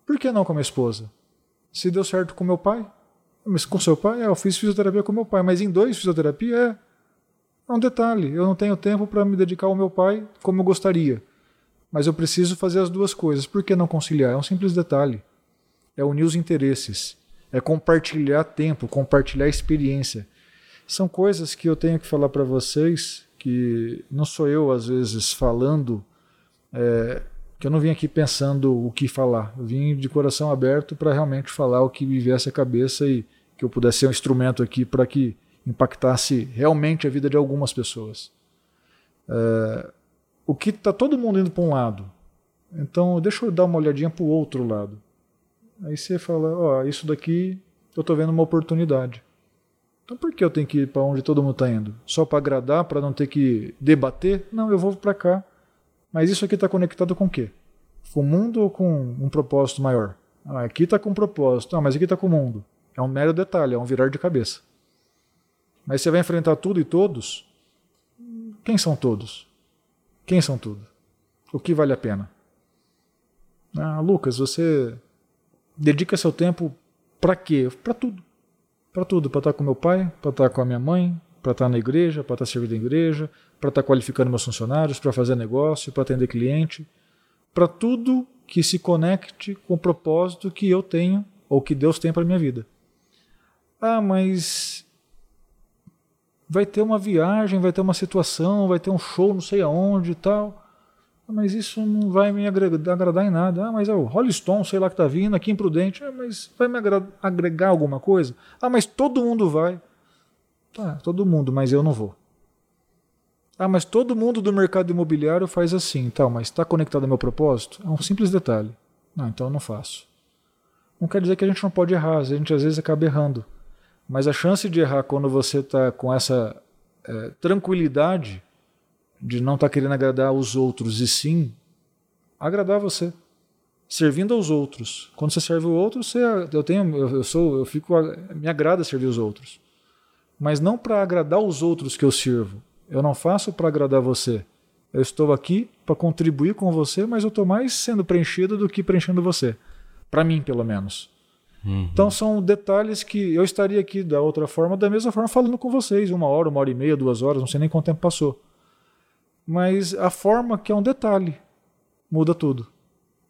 por que não com a minha esposa? Se deu certo com meu pai, mas com seu pai, é, eu fiz fisioterapia com meu pai, mas em dois fisioterapia é é um detalhe, eu não tenho tempo para me dedicar ao meu pai como eu gostaria. Mas eu preciso fazer as duas coisas. Por que não conciliar? É um simples detalhe. É unir os interesses. É compartilhar tempo, compartilhar experiência. São coisas que eu tenho que falar para vocês que não sou eu, às vezes, falando, é, que eu não vim aqui pensando o que falar. Eu vim de coração aberto para realmente falar o que me viesse a cabeça e que eu pudesse ser um instrumento aqui para que impactasse realmente a vida de algumas pessoas. É, o que está todo mundo indo para um lado, então deixa eu dar uma olhadinha para o outro lado. Aí você fala, ó, oh, isso daqui eu estou vendo uma oportunidade. Então por que eu tenho que ir para onde todo mundo está indo? Só para agradar, para não ter que debater? Não, eu vou para cá. Mas isso aqui está conectado com o quê? Com o mundo ou com um propósito maior? Ah, aqui está com um propósito. Ah, mas aqui está com o mundo. É um mero detalhe, é um virar de cabeça. Mas você vai enfrentar tudo e todos. Quem são todos? Quem são tudo? O que vale a pena? Ah, Lucas, você dedica seu tempo para quê? Para tudo. Para tudo, para estar com meu pai, para estar com a minha mãe, para estar na igreja, para estar servindo a igreja, para estar qualificando meus funcionários, para fazer negócio, para atender cliente, para tudo que se conecte com o propósito que eu tenho ou que Deus tem para minha vida. Ah, mas vai ter uma viagem, vai ter uma situação, vai ter um show não sei aonde e tal. Ah, mas isso não vai me agradar, em nada. Ah, mas é o Rolling Stone, sei lá que tá vindo, aqui imprudente. Ah, mas vai me agregar alguma coisa? Ah, mas todo mundo vai. Tá, todo mundo, mas eu não vou. Ah, mas todo mundo do mercado imobiliário faz assim, tal, mas está conectado ao meu propósito? É um simples detalhe. Não, então eu não faço. Não quer dizer que a gente não pode errar, a gente às vezes acaba errando. Mas a chance de errar quando você está com essa é, tranquilidade de não estar tá querendo agradar os outros e sim agradar você, servindo aos outros. Quando você serve o outro, você, eu tenho, eu sou, eu fico, me agrada servir os outros, mas não para agradar os outros que eu sirvo. Eu não faço para agradar você. Eu estou aqui para contribuir com você, mas eu estou mais sendo preenchido do que preenchendo você, para mim pelo menos. Uhum. Então são detalhes que eu estaria aqui da outra forma, da mesma forma, falando com vocês, uma hora, uma hora e meia, duas horas, não sei nem quanto tempo passou. Mas a forma que é um detalhe muda tudo.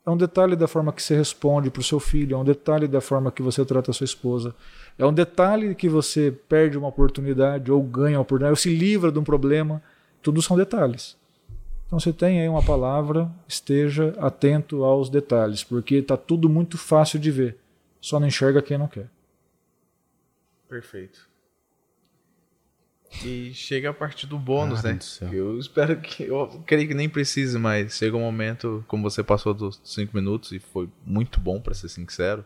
É um detalhe da forma que você responde para o seu filho, é um detalhe da forma que você trata a sua esposa, é um detalhe que você perde uma oportunidade ou ganha uma oportunidade, ou se livra de um problema. Tudo são detalhes. Então você tem aí uma palavra, esteja atento aos detalhes, porque está tudo muito fácil de ver. Só não enxerga quem não quer. Perfeito. E chega a parte do bônus, Ah, né? do. Eu espero que. Eu creio que nem precise, mas chega um momento, como você passou dos 5 minutos, e foi muito bom, pra ser sincero.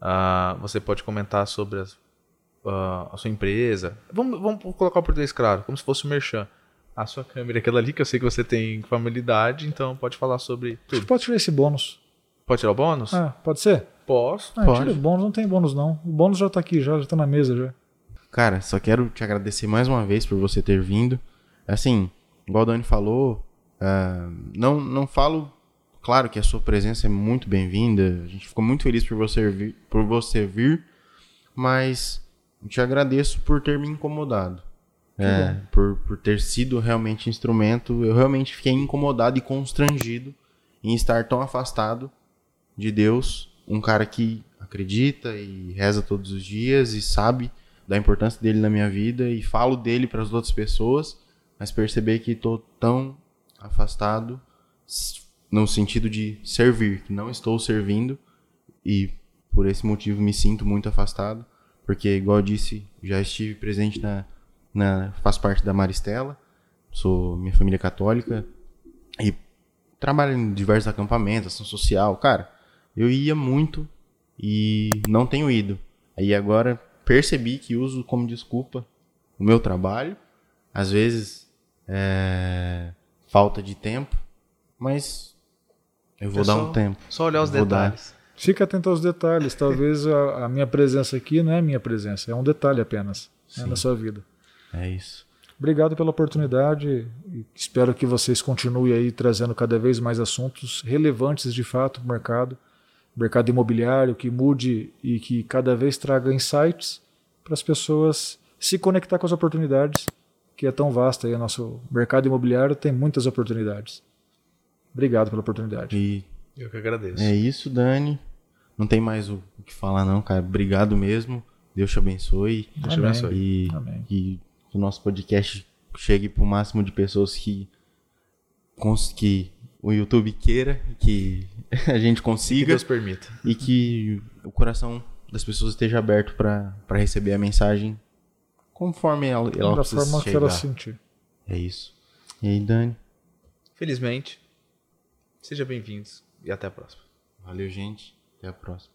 ah, você pode comentar sobre as- ah, a sua empresa. Vamos, vamos colocar o português claro, como se fosse o Merchan. A sua câmera é aquela ali, que eu sei que você tem familiaridade, então pode falar sobre A tudo. gente pode tirar esse bônus. Pode tirar o bônus? Ah, pode ser? Posso. Ah, Pode. tira o bônus, não tem bônus não. O bônus já tá aqui, já, já tá na mesa já. Cara, só quero te agradecer mais uma vez por você ter vindo. Assim, igual o Dani falou, ah, não, não falo. Claro que a sua presença é muito bem-vinda. A gente ficou muito feliz por você vir, por você vir, mas te agradeço por ter me incomodado. É, por, por ter sido realmente instrumento. Eu realmente fiquei incomodado e constrangido em estar tão afastado de Deus, um cara que acredita e reza todos os dias e sabe da importância dele na minha vida e falo dele para as outras pessoas, mas perceber que estou tão afastado no sentido de servir, que não estou servindo e por esse motivo me sinto muito afastado, porque igual eu disse, já estive presente na, na faço parte da Maristela, sou minha família é católica e trabalho em diversos acampamentos, ação social, cara, eu ia muito e não tenho ido. Aí agora percebi que uso como desculpa o meu trabalho, às vezes é, falta de tempo, mas eu vou É dar só- um tempo. Só olhar os Vou dar. detalhes. Fica atento aos detalhes. Talvez a, a minha presença aqui não é minha presença, é um detalhe apenas né, na sua vida. É isso. Obrigado pela oportunidade e espero que vocês continuem aí trazendo cada vez mais assuntos relevantes de fato para o mercado, mercado imobiliário, que mude e que cada vez traga insights para as pessoas se conectar com as oportunidades, que é tão vasta aí o nosso mercado imobiliário tem muitas oportunidades. Obrigado pela oportunidade. E Eu que agradeço. é isso, Dani. Não tem mais o que falar não, cara. Obrigado mesmo. Deus te abençoe. Deus te abençoe. E Amém. que o nosso podcast chegue para o máximo de pessoas que, que o YouTube queira, que a gente Que consiga Deus permita. e que o coração das pessoas esteja aberto para receber a mensagem conforme ela, ela da precisa forma que chegar. ela sentir. É isso. E aí, Dani? Felizmente, sejam bem-vindos e até a próxima. Valeu, gente. Até a próxima.